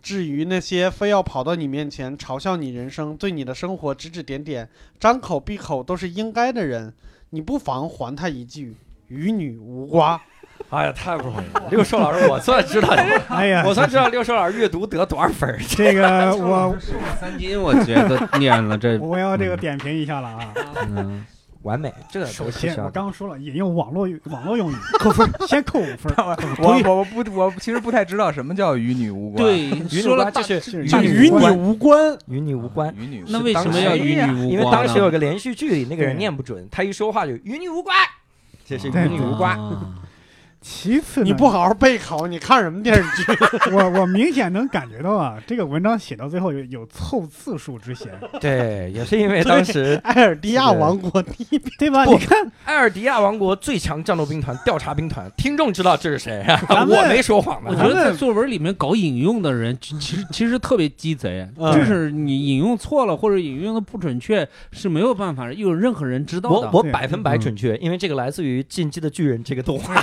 至于那些非要跑到你面前嘲笑你人生、对你的生活指指点点、张口闭口都是应该的人，你不妨还他一句“与女无瓜 *laughs* 哎呀，太不容易了！六寿老师，我算知道，*laughs* 哎呀，我算知道六寿老师阅读得多少分儿。*laughs* 这个我瘦三斤，我觉得念了这，我要这个点评一下了啊。嗯，完美，这个首先，我刚刚说了，引用网络网络用语，扣分，先扣五分。我我我不我其实不太知道什么叫与你无关。，对，与说了就是与你无关。与你无关。与你那为什么要与你无关？因为当时有个连续剧里那个人念不准，他一说话就与你无关，这是与你无关。啊其次呢，你不好好备考，你看什么电视剧？*laughs* 我我明显能感觉到啊，这个文章写到最后有有凑字数之嫌，对，也是因为当时 *laughs* 埃尔迪亚王国第一对吧？你看，埃尔迪亚王国最强战斗兵团调查兵团，听众知道这是谁啊？我没说谎我。觉得在作文里面搞引用的人，其其实 *laughs* 其实特别鸡贼，嗯就是你引用错了或者引用的不准确是没有办法有任何人知道的。我我百分百准确，因为这个来自于《进击的巨人》这个动画。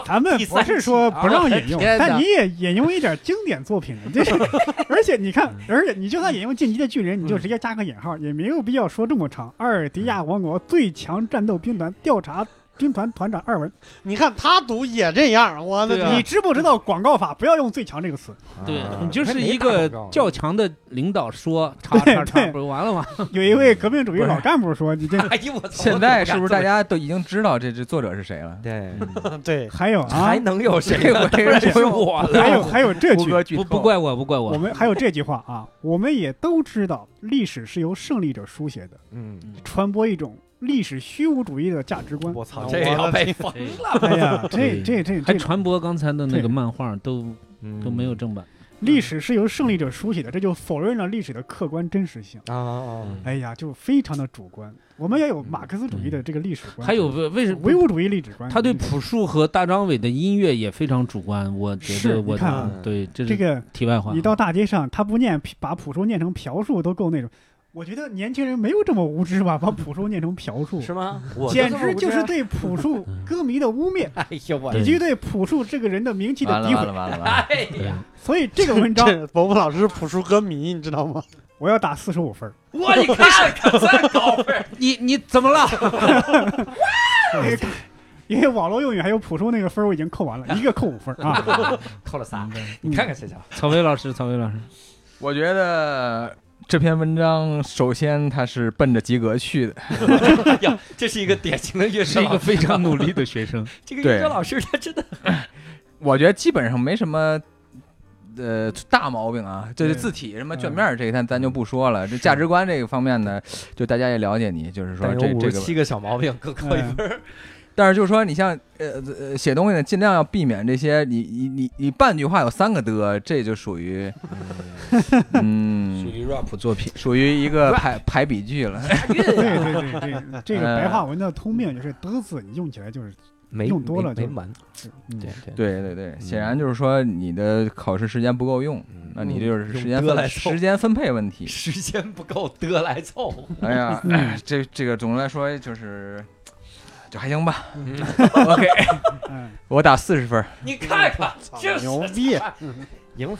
*laughs* 咱们不是说不让引用，但你也引用一点经典作品的，这是，*laughs* 而且你看，而且你就算引用《进击的巨人》，你就直接加个引号，也没有必要说这么长。阿尔迪亚王国最强战斗兵团调查兵团团长二文，你看他读也这样，我的啊！你知不知道广告法不要用“最强”这个词？对啊你就是一个较强的领导说叉对叉叉，不就完了吗？有一位革命主义老干部说：“你这 *laughs* 哎呦我操！现在是不是大家家都已经知道这这作者是谁了？对 *laughs* 对，还有啊还，能有谁？我当然是我了。还有还有这句，不不怪我，不怪我。我们还有这句话啊，我们也都知道，历史是由胜利者书写的，嗯，传播一种历史虚无主义的价值观。我操，这也要被封了。哎呀，这这这这还传播刚才的那个漫画，都嗯都没有正版。历史是由胜利者书写的，这就否认了历史的客观真实性。啊啊，哎呀，就非常的主观。我们也有马克思主义的这个历史观，还有为为什么唯物主义历史观。他对朴树和大张伟的音乐也非常主观？我觉得我看啊对这个，题外话。你到大街上，他不念把朴树念成朴树都够那种。我觉得年轻人没有这么无知吧，把朴树念成朴树，是吗？我简直就是对朴树歌迷的污蔑，哎呦我以及对朴树这个人的名气的诋毁。完了完了完了，哎呀，所以这个文章这伯伯老师是朴树歌迷，你知道吗？我要打四十五分。我你看看这高分，*laughs* 你你怎么了？因 *laughs* 为因为网络用语还有朴树那个分我已经扣完了，一个扣五分啊。*laughs* 扣了仨，你看看谁家伙，曹薇老师，曹薇老师，我觉得这篇文章首先他是奔着及格去的，*laughs* 这是一个典型的乐是一个非常努力的学生。*laughs* 这个对乐哲老师他真的我觉得基本上没什么。呃，大毛病啊，这是字体什么卷面儿这一，咱咱就不说了。这价值观这个方面呢，就大家也了解你，就是说这这个七个小毛病各扣一分儿，但是就是说，你像呃呃写东西呢，尽量要避免这些，你你你你半句话有三个的，这就属于嗯，于 rap 作品。属于一个排排比句了。对对对对，这个白话文的通病就是的字，你用起来就是没用多了就没没完，嗯对对，对对对，显然就是说你的考试时间不够用，嗯那你就是时间分凑时间分配问题。时间不够得来凑，哎呀，这这个总的来说就是就还行吧。嗯 *laughs* OK，嗯，我打四十分。你看看，就是牛逼！赢了，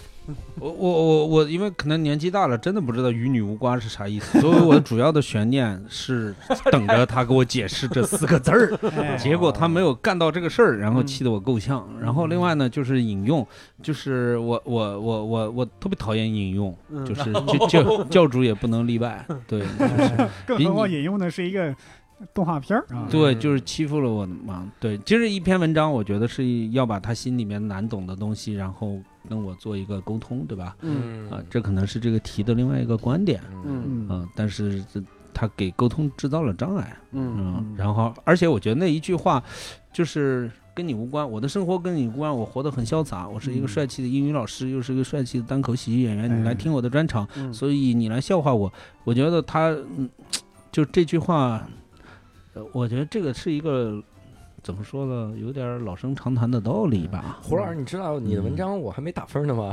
我我我我，因为可能年纪大了，真的不知道“与女无关”是啥意思，所以我的主要的悬念是 *laughs* 等着他给我解释这四个字儿。*laughs* 哎结果他没有干到这个事儿，然后气得我够呛。然后另外呢，就是引用，就是我我我我我特别讨厌引用，嗯就是教教教主也不能例外。*laughs* 对，就是更何况引用的是一个动画片儿啊。对，就是欺负了我嘛。对，其实一篇文章，我觉得是要把他心里面难懂的东西，然后跟我做一个沟通，对吧？嗯啊，这可能是这个题的另外一个观点。嗯嗯啊，但是这他给沟通制造了障碍。嗯嗯，然后而且我觉得那一句话就是跟你无关，我的生活跟你无关，我活得很潇洒，我是一个嗯帅气的英语老师，又是一个帅气的单口喜剧演员，你来哎听我的专场，嗯所以你来笑话我，我觉得他嗯，就这句话，呃我觉得这个是一个。怎么说呢？有点老生常谈的道理吧。胡老师，你知道你的文章我还没打分呢吗？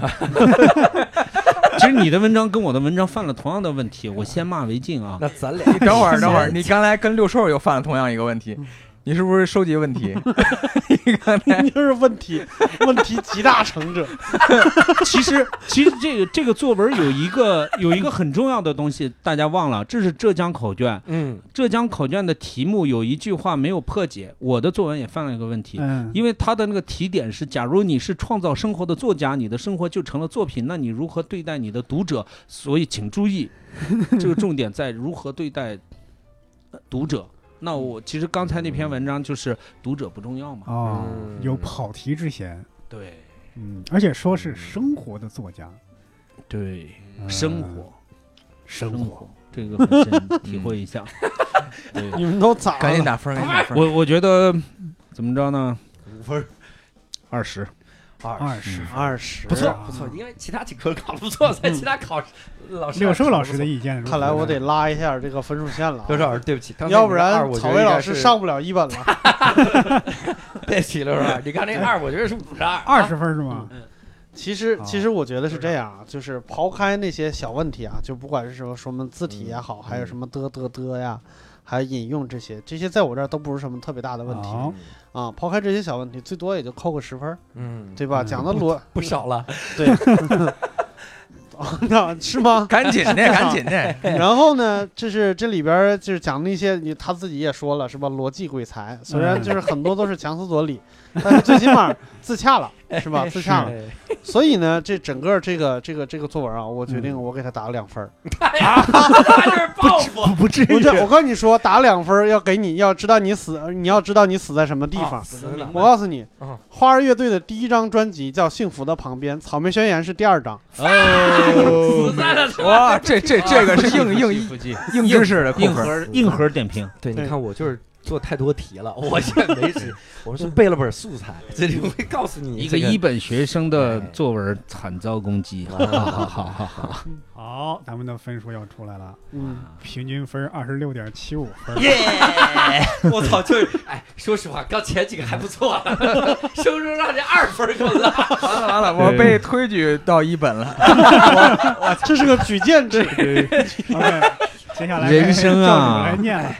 *laughs* 其实你的文章跟我的文章犯了同样的问题，我先骂为敬啊。那咱俩你 *laughs* 等会儿，等会儿，你刚才跟六兽又犯了同样一个问题，你是不是收集问题？你刚才你就是问题问题集大成者。*laughs* 其实，其实这个这个作文有一个有一个很重要的东西，大家忘了，这是浙江考卷。嗯浙江考卷的题目有一句话没有破解，我的作文也犯了一个问题。嗯，因为它的那个题点是，假如你是创造生活的作家，你的生活就成了作品，那你如何对待你的读者？所以请注意，这个重点在如何对待呃读者。那我其实刚才那篇文章就是读者不重要嘛？哦，嗯。有跑题之嫌。对。嗯，而且说是生活的作家，对，嗯。生活。生生活。这个很深，体会一下。*laughs* 你们都咋了？赶紧打分，赶紧打分。我我觉得怎么着呢？五分二十，二二十。二十，不错不错，因为其他几科考的不错，在其他考老师六寿老师的意见看来我得拉一下这个分数线了啊。刘少老师，对不起，要不然我觉草薇老师上不了一本了。*laughs* 对不起刘少老师，你看那二，我觉得是五十二，*laughs* 二十分是吗？其实，哦其实我觉得是这样啊，就是抛开那些小问题啊，就不管是什么什么字体也好，还有什么的的的呀，还有引用这些，这些在我这儿都不是什么特别大的问题。好啊。抛开这些小问题，最多也就扣个十分儿，嗯，对吧？嗯讲的逻不少了，对，那 *laughs* 是吗？*laughs* 赶紧的，赶紧的。*laughs* 然后呢，就是这里边儿就是讲那些，你他自己也说了是吧？逻辑鬼才，虽然就是很多都是强词夺理，但是最起码自洽了，*laughs* 是吧？自洽了。哎 *laughs* 所以呢，这整个这个这个这个作文啊，我决嗯定我给他打了两分儿。*laughs* 他就是报复，不至不是，我跟你说，打两分要给你，要知道你死，你要知道你死在什么地方。我告诉你啊，花儿乐队的第一张专辑叫《幸福的旁边》，草莓宣言是第二张。哦，死在了哇，这这这个是硬硬硬硬硬知识的。硬核硬核点评，对，你看我就是做太多题了，*laughs* 我现在没时，*laughs* 我们是背了本素材，这里会告诉你这一个一本学生的作文惨遭攻击。啊好好好好好，好，咱们的分数要出来了，嗯，平均分二十六点七五分。耶！*laughs* 我操，就是哎，说实话，刚前几个还不错，生生让这二分给我拉。完了完了，我被推举到一本了。这是个举荐制，OK，接下来人生啊。来念了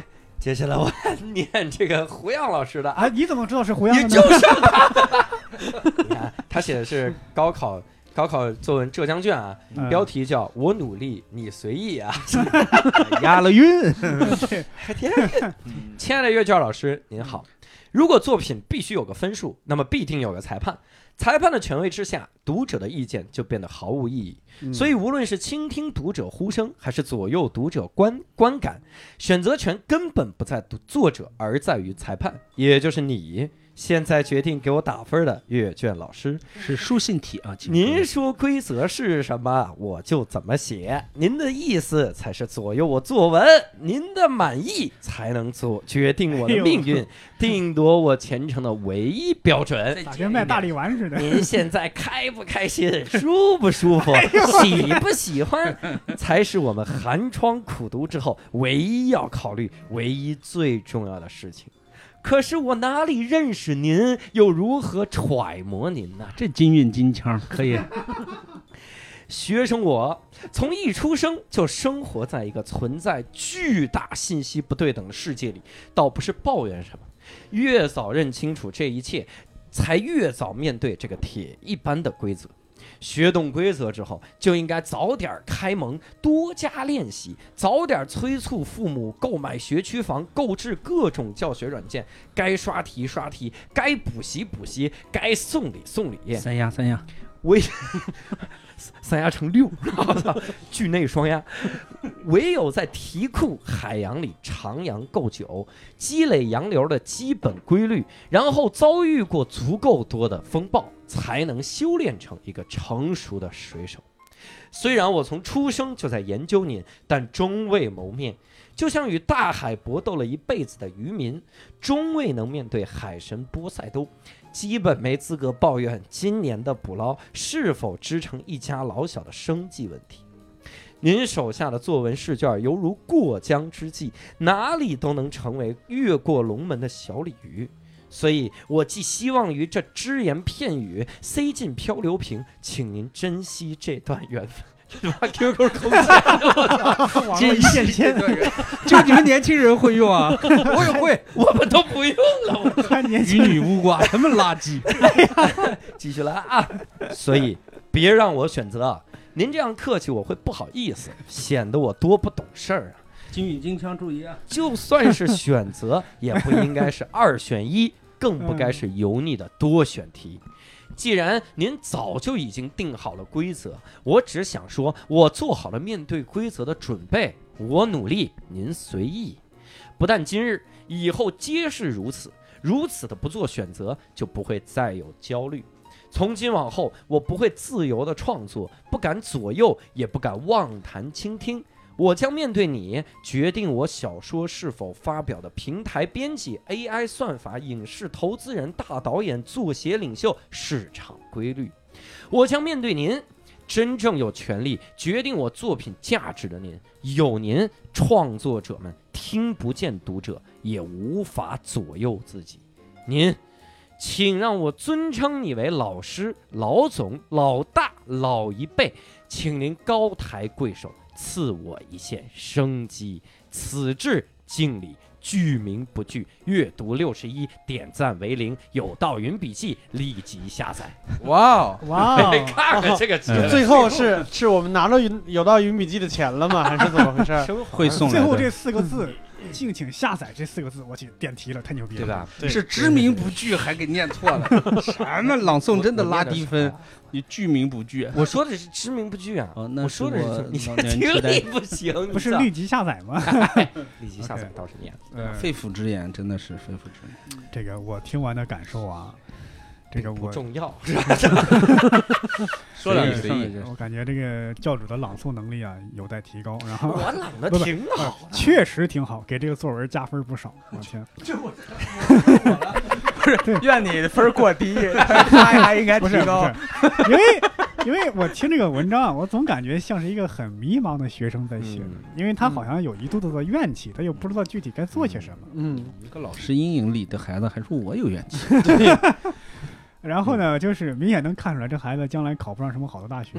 接下来我来念这个胡杨老师的啊！你怎么知道是胡杨的呢？你就是他的。*laughs* 你看，他写的是高考高考作文浙江卷啊，嗯标题叫“我努力，你随意”啊。*laughs* 押了韵。天，亲爱的阅卷老师您好，如果作品必须有个分数，那么必定有个裁判。裁判的权威之下，读者的意见就变得毫无意义。所以，无论是倾听读者呼声，还是左右读者观观感，选择权根本不在读作者，而在于裁判，也就是你。现在决定给我打分的阅卷老师，是书信体啊，您说规则是什么，我就怎么写。您的意思才是左右我作文，您的满意才能做决定我的命运，定夺我前程的唯一标准。咋跟卖大力丸似的？您现在开不开心，舒不舒服，*laughs* 喜不喜欢，才是我们寒窗苦读之后唯一要考虑、唯一最重要的事情。可是我哪里认识您，又如何揣摩您呢？这金韵金腔可以。学生我从一出生就生活在一个存在巨大信息不对等的世界里，倒不是抱怨什么，越早认清楚这一切，才越早面对这个铁一般的规则。学懂规则之后，就应该早点开蒙，多加练习，早点催促父母购买学区房，购置各种教学软件，该刷题刷题，该补习补习，该送礼送礼。三亚三压，唯三压成六，我操，剧内双压。唯有在题库海洋里徜徉够久，积累洋流的基本规律，然后遭遇过足够多的风暴，才能修炼成一个成熟的水手。虽然我从出生就在研究您，但终未谋面。就像与大海搏斗了一辈子的渔民，终未能面对海神波塞冬，基本没资格抱怨今年的捕捞是否支撑一家老小的生计问题。您手下的作文试卷犹如过江之鲫，哪里都能成为越过龙门的小鲤鱼。所以，我寄希望于这只言片语塞进漂流瓶，请您珍惜这段缘分。把 QQ 空间，*laughs* 网络一线牵，就 *laughs* 你们年轻人会用啊，*laughs* 我也会，我们都不用了。我与还年轻女巫瓜什么垃圾？继续来啊！所以别让我选择啊，您这样客气我会不好意思，显得我多不懂事儿啊。金语金枪，注意啊！就算是选择，也不应该是二选一，更不该是油腻的多选题。既然您早就已经定好了规则，我只想说，我做好了面对规则的准备，我努力，您随意。不但今日，以后皆是如此。如此的不做选择，就不会再有焦虑。从今往后，我不会自由的创作，不敢左右，也不敢妄谈倾听。我将面对你，决定我小说是否发表的平台编辑、AI 算法、影视投资人、大导演、作协领袖、市场规律。我将面对您，真正有权利决定我作品价值的您。有您，创作者们听不见读者，也无法左右自己。您，请让我尊称你为老师、老总、老大、老一辈，请您高抬贵手。赐我一线生机，此致敬礼。剧名不具，阅读六十一，点赞为零。有道云笔记立即下载。哇哦，哇哦，*laughs* 看看这个最后是 *laughs* 是我们拿了云有道云笔记的钱了吗？还是怎么回事？*laughs* 会送，最后这四个字，敬请下载这四个字，我去点题了，太牛逼了，对？吧？对是知名不具，还给念错了，*laughs* 什么朗诵真的拉低分，你具名不具。我说的是知名不具啊，哦那我说的是 *laughs* 你听力不行，*laughs* 不是立即下载吗？立即下载倒是念。呃，肺腑之言，真的是肺腑之言。这个我听完的感受啊，这个我不重要，*laughs* *laughs* 说两句，随意说两句我感觉这个教主的朗诵能力啊有待提高，然后我朗的挺好的。确实挺好，给这个作文加分不少。我天 *laughs* 不是，愿你分过低，他还应该提高。因为因为我听这个文章啊，我总感觉像是一个很迷茫的学生在写的，嗯因为他好像有一肚子的怨气，他又不知道具体该做些什么。嗯，一个老师阴影里的孩子还说我有怨气，然后呢，就是明显能看出来，这孩子将来考不上什么好的大学。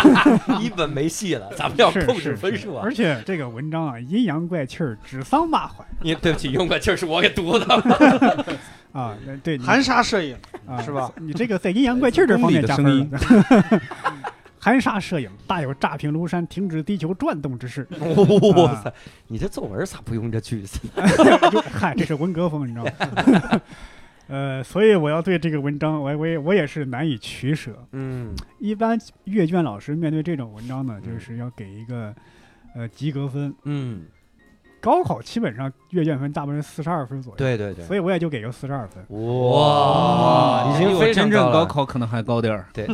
*laughs* 一本没戏了，咱们要控制分数啊！而且这个文章啊，阴阳怪气儿，指桑骂槐你对不起，用过气儿是我给读的。啊，对，含沙射影，啊是吧？你这个在阴阳怪气儿这方面加分。*laughs* *laughs* 含沙射影，大有炸平庐山、停止地球转动之势。哇塞，你这作文咋不用这句子？嗨，这是文革风，你知道吗？呃，所以我要对这个文章，我我也我也是难以取舍。嗯，一般阅卷老师面对这种文章呢，就是要给一个呃及格分。嗯，高考基本上阅卷分大部分是四十二分左右，对对对，所以我也就给个四十二分。哇，已经比我非常真正高。考可能还高点儿。对，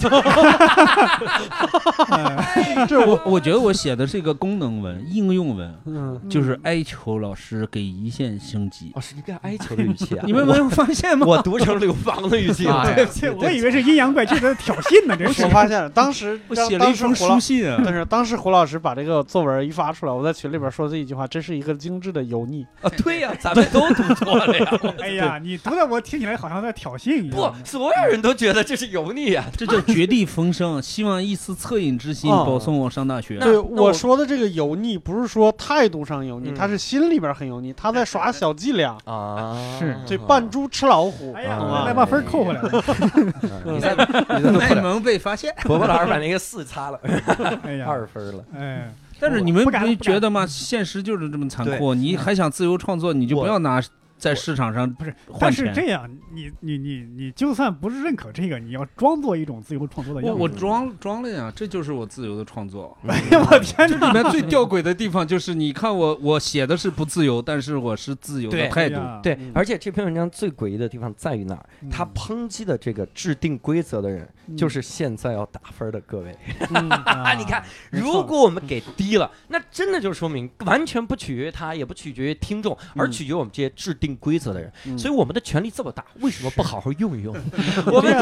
呃 *laughs* 这我我觉得我写的是一个功能文、应用文，嗯，就是哀求老师给一线升级。哦，是一个哀求的语气啊！*laughs* 你们没有发现吗？我读成刘邦的语气了，哎 *laughs* 对不起，我以为是阴阳怪气在挑衅呢，这是我。发现了，当时我写了一封书信啊。但是当时胡老师把这个作文一发出来，我在群里边说这一句话，真是一个精致的油腻。啊，对呀，咱们都读错了呀。*laughs* 哎呀，你读的我听起来好像在挑衅一样不。，所有人都觉得这是油腻啊。*laughs* 这叫绝地逢生，希望一丝恻隐之心啊保送我上大学。对我我说的这个油腻，不是说态度上油腻，嗯他是心里边很油腻，他在耍小伎俩，啊，是这，扮猪吃老虎。哎呀，再把分扣回来了。*laughs* 你再你再卖快点，萌被发现。伯伯老师把那个四擦了，哎呀，二分了。哎，但是你们不觉得吗？现实就是这么残酷。你还想自由创作，你就不要拿在市场上不是，换但是。这样，你你你你就算不是认可这个，你要装作一种自由创作的我样子。我装装了呀，这就是我自由的创作。*laughs* 哎呀，我天哪！这里面最吊诡的地方就是，你看我我写的是不自由，但是我是自由的态度。对嗯，而且这篇文章最诡异的地方在于哪儿？他嗯抨击的这个制定规则的人，就是现在要打分的各位。*laughs* 嗯啊 *laughs* 你看，如果我们给低了，那真的就说明完全不取决于他，也不取决于听众，而取决于我们这些制定规则的人。嗯所以我们的权力这么大，为什么不好好用一用？*laughs* 我们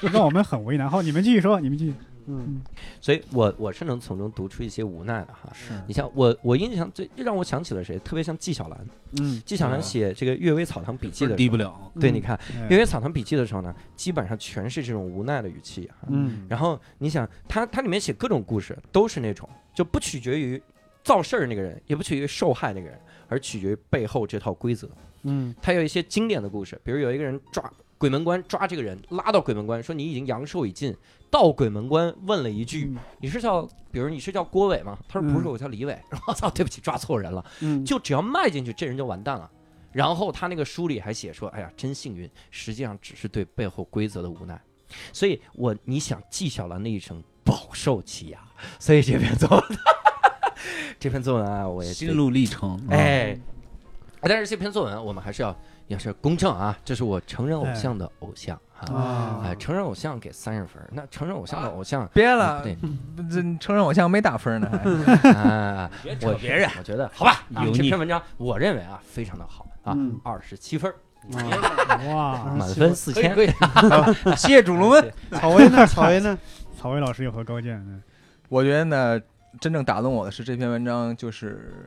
就，*laughs* 让我们很为难。好，你们继续说，你们继续。嗯所以我我是能从中读出一些无奈的哈。是你像我，我印象最让我想起了谁？特别像纪晓岚。嗯纪晓岚写这个《阅微草堂笔记》的时候，低不了。对，嗯你看《哎阅微草堂笔记》的时候呢，基本上全是这种无奈的语气啊。嗯然后你想，他他里面写各种故事，都是那种就不取决于造事儿那个人，也不取决于受害那个人，而取决于背后这套规则。嗯他有一些经典的故事，比如有一个人抓鬼门关，抓这个人拉到鬼门关，说你已经阳寿已尽，到鬼门关问了一句：“嗯你是叫，比如你是叫郭伟吗？”他说：“不是，嗯我叫李伟。”我操，对不起，抓错人了。嗯，就只要迈进去，这人就完蛋了。然后他那个书里还写说：“哎呀，真幸运，实际上只是对背后规则的无奈。”所以我你想纪晓岚那一生饱受欺压，所以这篇作文，*laughs* 这篇作文啊，我也心路历程。哎，但是这篇作文我们还是要要是公正啊，这是我成人偶像的偶像啊，啊哎，承认偶像给三十分，那成人偶像的偶像，别了，对，这承认偶像没打分呢，*laughs* 还啊，别我别人我觉得好吧，啊这篇文章我认为啊非常的好啊嗯，二十七分儿，哇，满分四千，*laughs* 谢谢主龙们。草薇呢？草薇呢？曹薇老师有何高见？嗯我觉得呢，真正打动我的是这篇文章，就是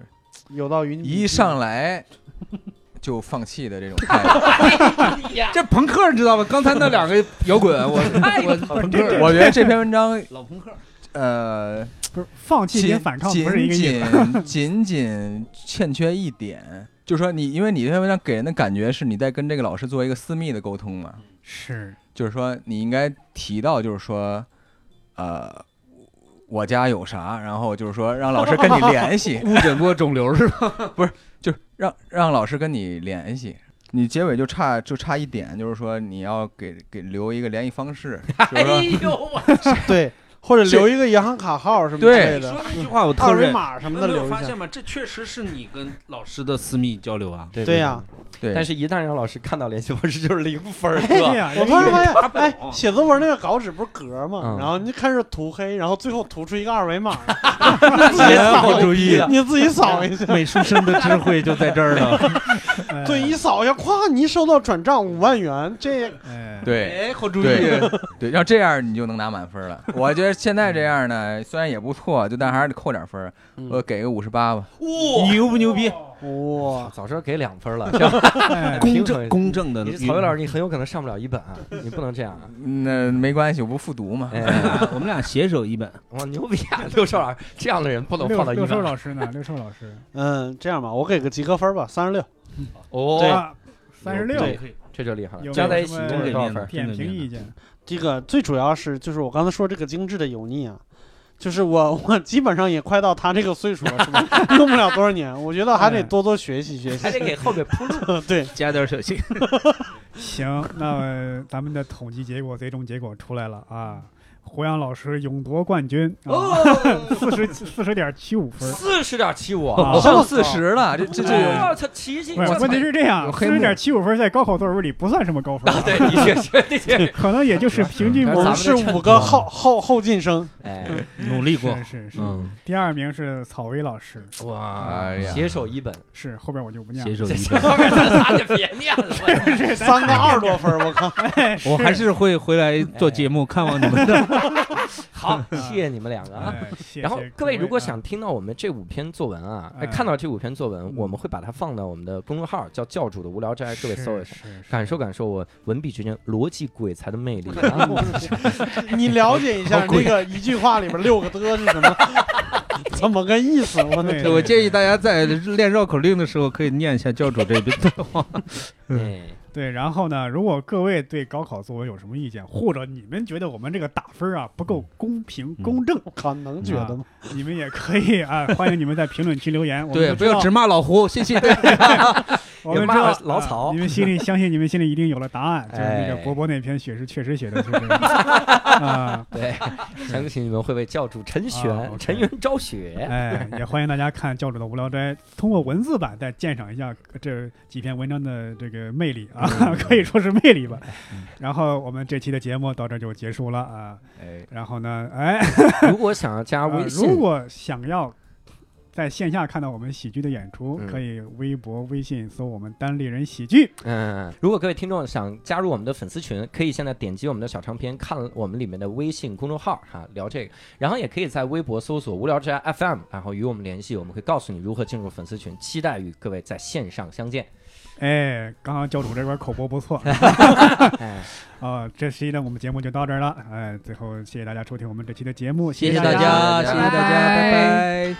有道云一上来 *laughs* 就放弃的这种态度。*laughs* 这朋克你知道吗？刚才那两个摇滚，我我朋克，我觉得这篇文章，老朋克。呃，不是放弃反抗不是一仅个意思。仅仅仅欠缺一点，就是说你，因为你这篇文章给人的感觉是你在跟这个老师做一个私密的沟通嘛，是，就是说你应该提到，就是说，呃，我家有啥，然后就是说让老师跟你联系，*laughs* 误诊过肿瘤是吧？*laughs* 就是让让老师跟你联系。你结尾就差就差一点，就是说你要给给留一个联系方式，*laughs* 就是说哎呦我，对，或者留一个银行卡号什么之对类的，说那句话我二维。码什么的留一下。有发现吗？这确实是你跟老师的私密交流啊。对对呀，对，但是一旦让老师看到联系方式，*laughs* 就是零分儿，对哥。呀，我突然发现哎，写作文那个稿纸不是格吗？嗯然后你就开始涂黑，然后最后涂出一个二维码，哎好主意，你自己扫一下。美术生的智慧就在这儿了。*laughs* 哎对，一扫一下，咵，你收到转账五万元，这哎，对哎，好主意。对对，要这样你就能拿满分了。我觉得现在这样呢，虽然也不错，就但还是得扣点分儿，我给个五十八吧。哇，牛不牛逼？哇，早知道给两分了，*laughs* 这样哎公正公正的。你是曹巍老师，你很有可能上不了一本啊，你不能这样啊。那没关系，我不复读嘛。哎，*laughs* 我们俩携手一本。*laughs* 哇，牛逼啊！六少老师这样的人不能放到一本。老师呢？六少老师，嗯，这样吧，我给个及格分吧，三十六。哦，啊，三十六，对这就厉害了，加在一起多少分？点评意见？这个最主要是就是我刚才说这个精致的油腻啊，就是我 *laughs* 我基本上也快到他这个岁数了，是吧？用不了多少年，我觉得还得多多学习学习。还得给后面铺路。对，加点小心。*laughs* 行，那咱们的统计结果最终结果出来了啊！胡杨老师勇夺冠军 *laughs* 四十四十点七五分。四十点七五，啊上四十了，这这这我操，问题是这样，四十点七五分在高考作文里不算什么高分啊，对，的确是，的确是。*laughs* 可能也就是平均分我们是五个后后后进生。哎，*laughs* 努力过。是是第二名是草薇老师，哇携手一本，是后边我就不念了。这携手一本。后就别念了。我三个二十多分，我靠！哎我还是会回来做节目看望你们的。*laughs* 好，*laughs* 谢谢你们两个啊。哎谢谢然后各位如果啊想听到我们这五篇作文啊，哎，哎看到这五篇作文，我们会把它放到我们的公众号，叫教主的无聊斋，各位搜一下。感受感受我文笔之间逻辑鬼才的魅力啊！*laughs* 你了解一下那个一句话里面六个的是什么？怎么个意思？我的对！我建议大家在练绕口令的时候，可以念一下教主这边的话。哎，对，然后呢，如果各位对高考作文有什么意见，或者你们觉得我们这个打分啊不够公平嗯公正，可，能觉得吗？你们也可以啊，欢迎你们在评论区留言。我们对，就知道不要只骂老胡，谢谢。*laughs* 我们知道老曹你们心里 *laughs* 相信你们心里一定有了答案，就是那个哎博博那篇写是确实写的就是 *laughs* 啊，对，相信你们会为教主陈啊玄、，OK 陈云昭雪。哎，也欢迎大家看教主的无聊斋，通过文字版再鉴赏一下这几篇文章的这个魅力啊，*laughs* 可以说是魅力吧。然后我们这期的节目到这儿就结束了啊。哎，然后呢，哎，*laughs* 如果想要加微如果想要在线下看到我们喜剧的演出，嗯可以微博、微信搜我们单立人喜剧。嗯，如果各位听众想加入我们的粉丝群，可以现在点击我们的小长篇看我们里面的微信公众号哈、聊这个，然后也可以在微博搜索“无聊斋 FM”，然后与我们联系，我们会告诉你如何进入粉丝群，期待与各位在线上相见。哎，刚刚教主这边口播不错 *laughs* 哎，啊、这期呢我们节目就到这儿了。哎，最后谢谢大家收听我们这期的节目，谢谢大大家，谢谢大家，拜拜。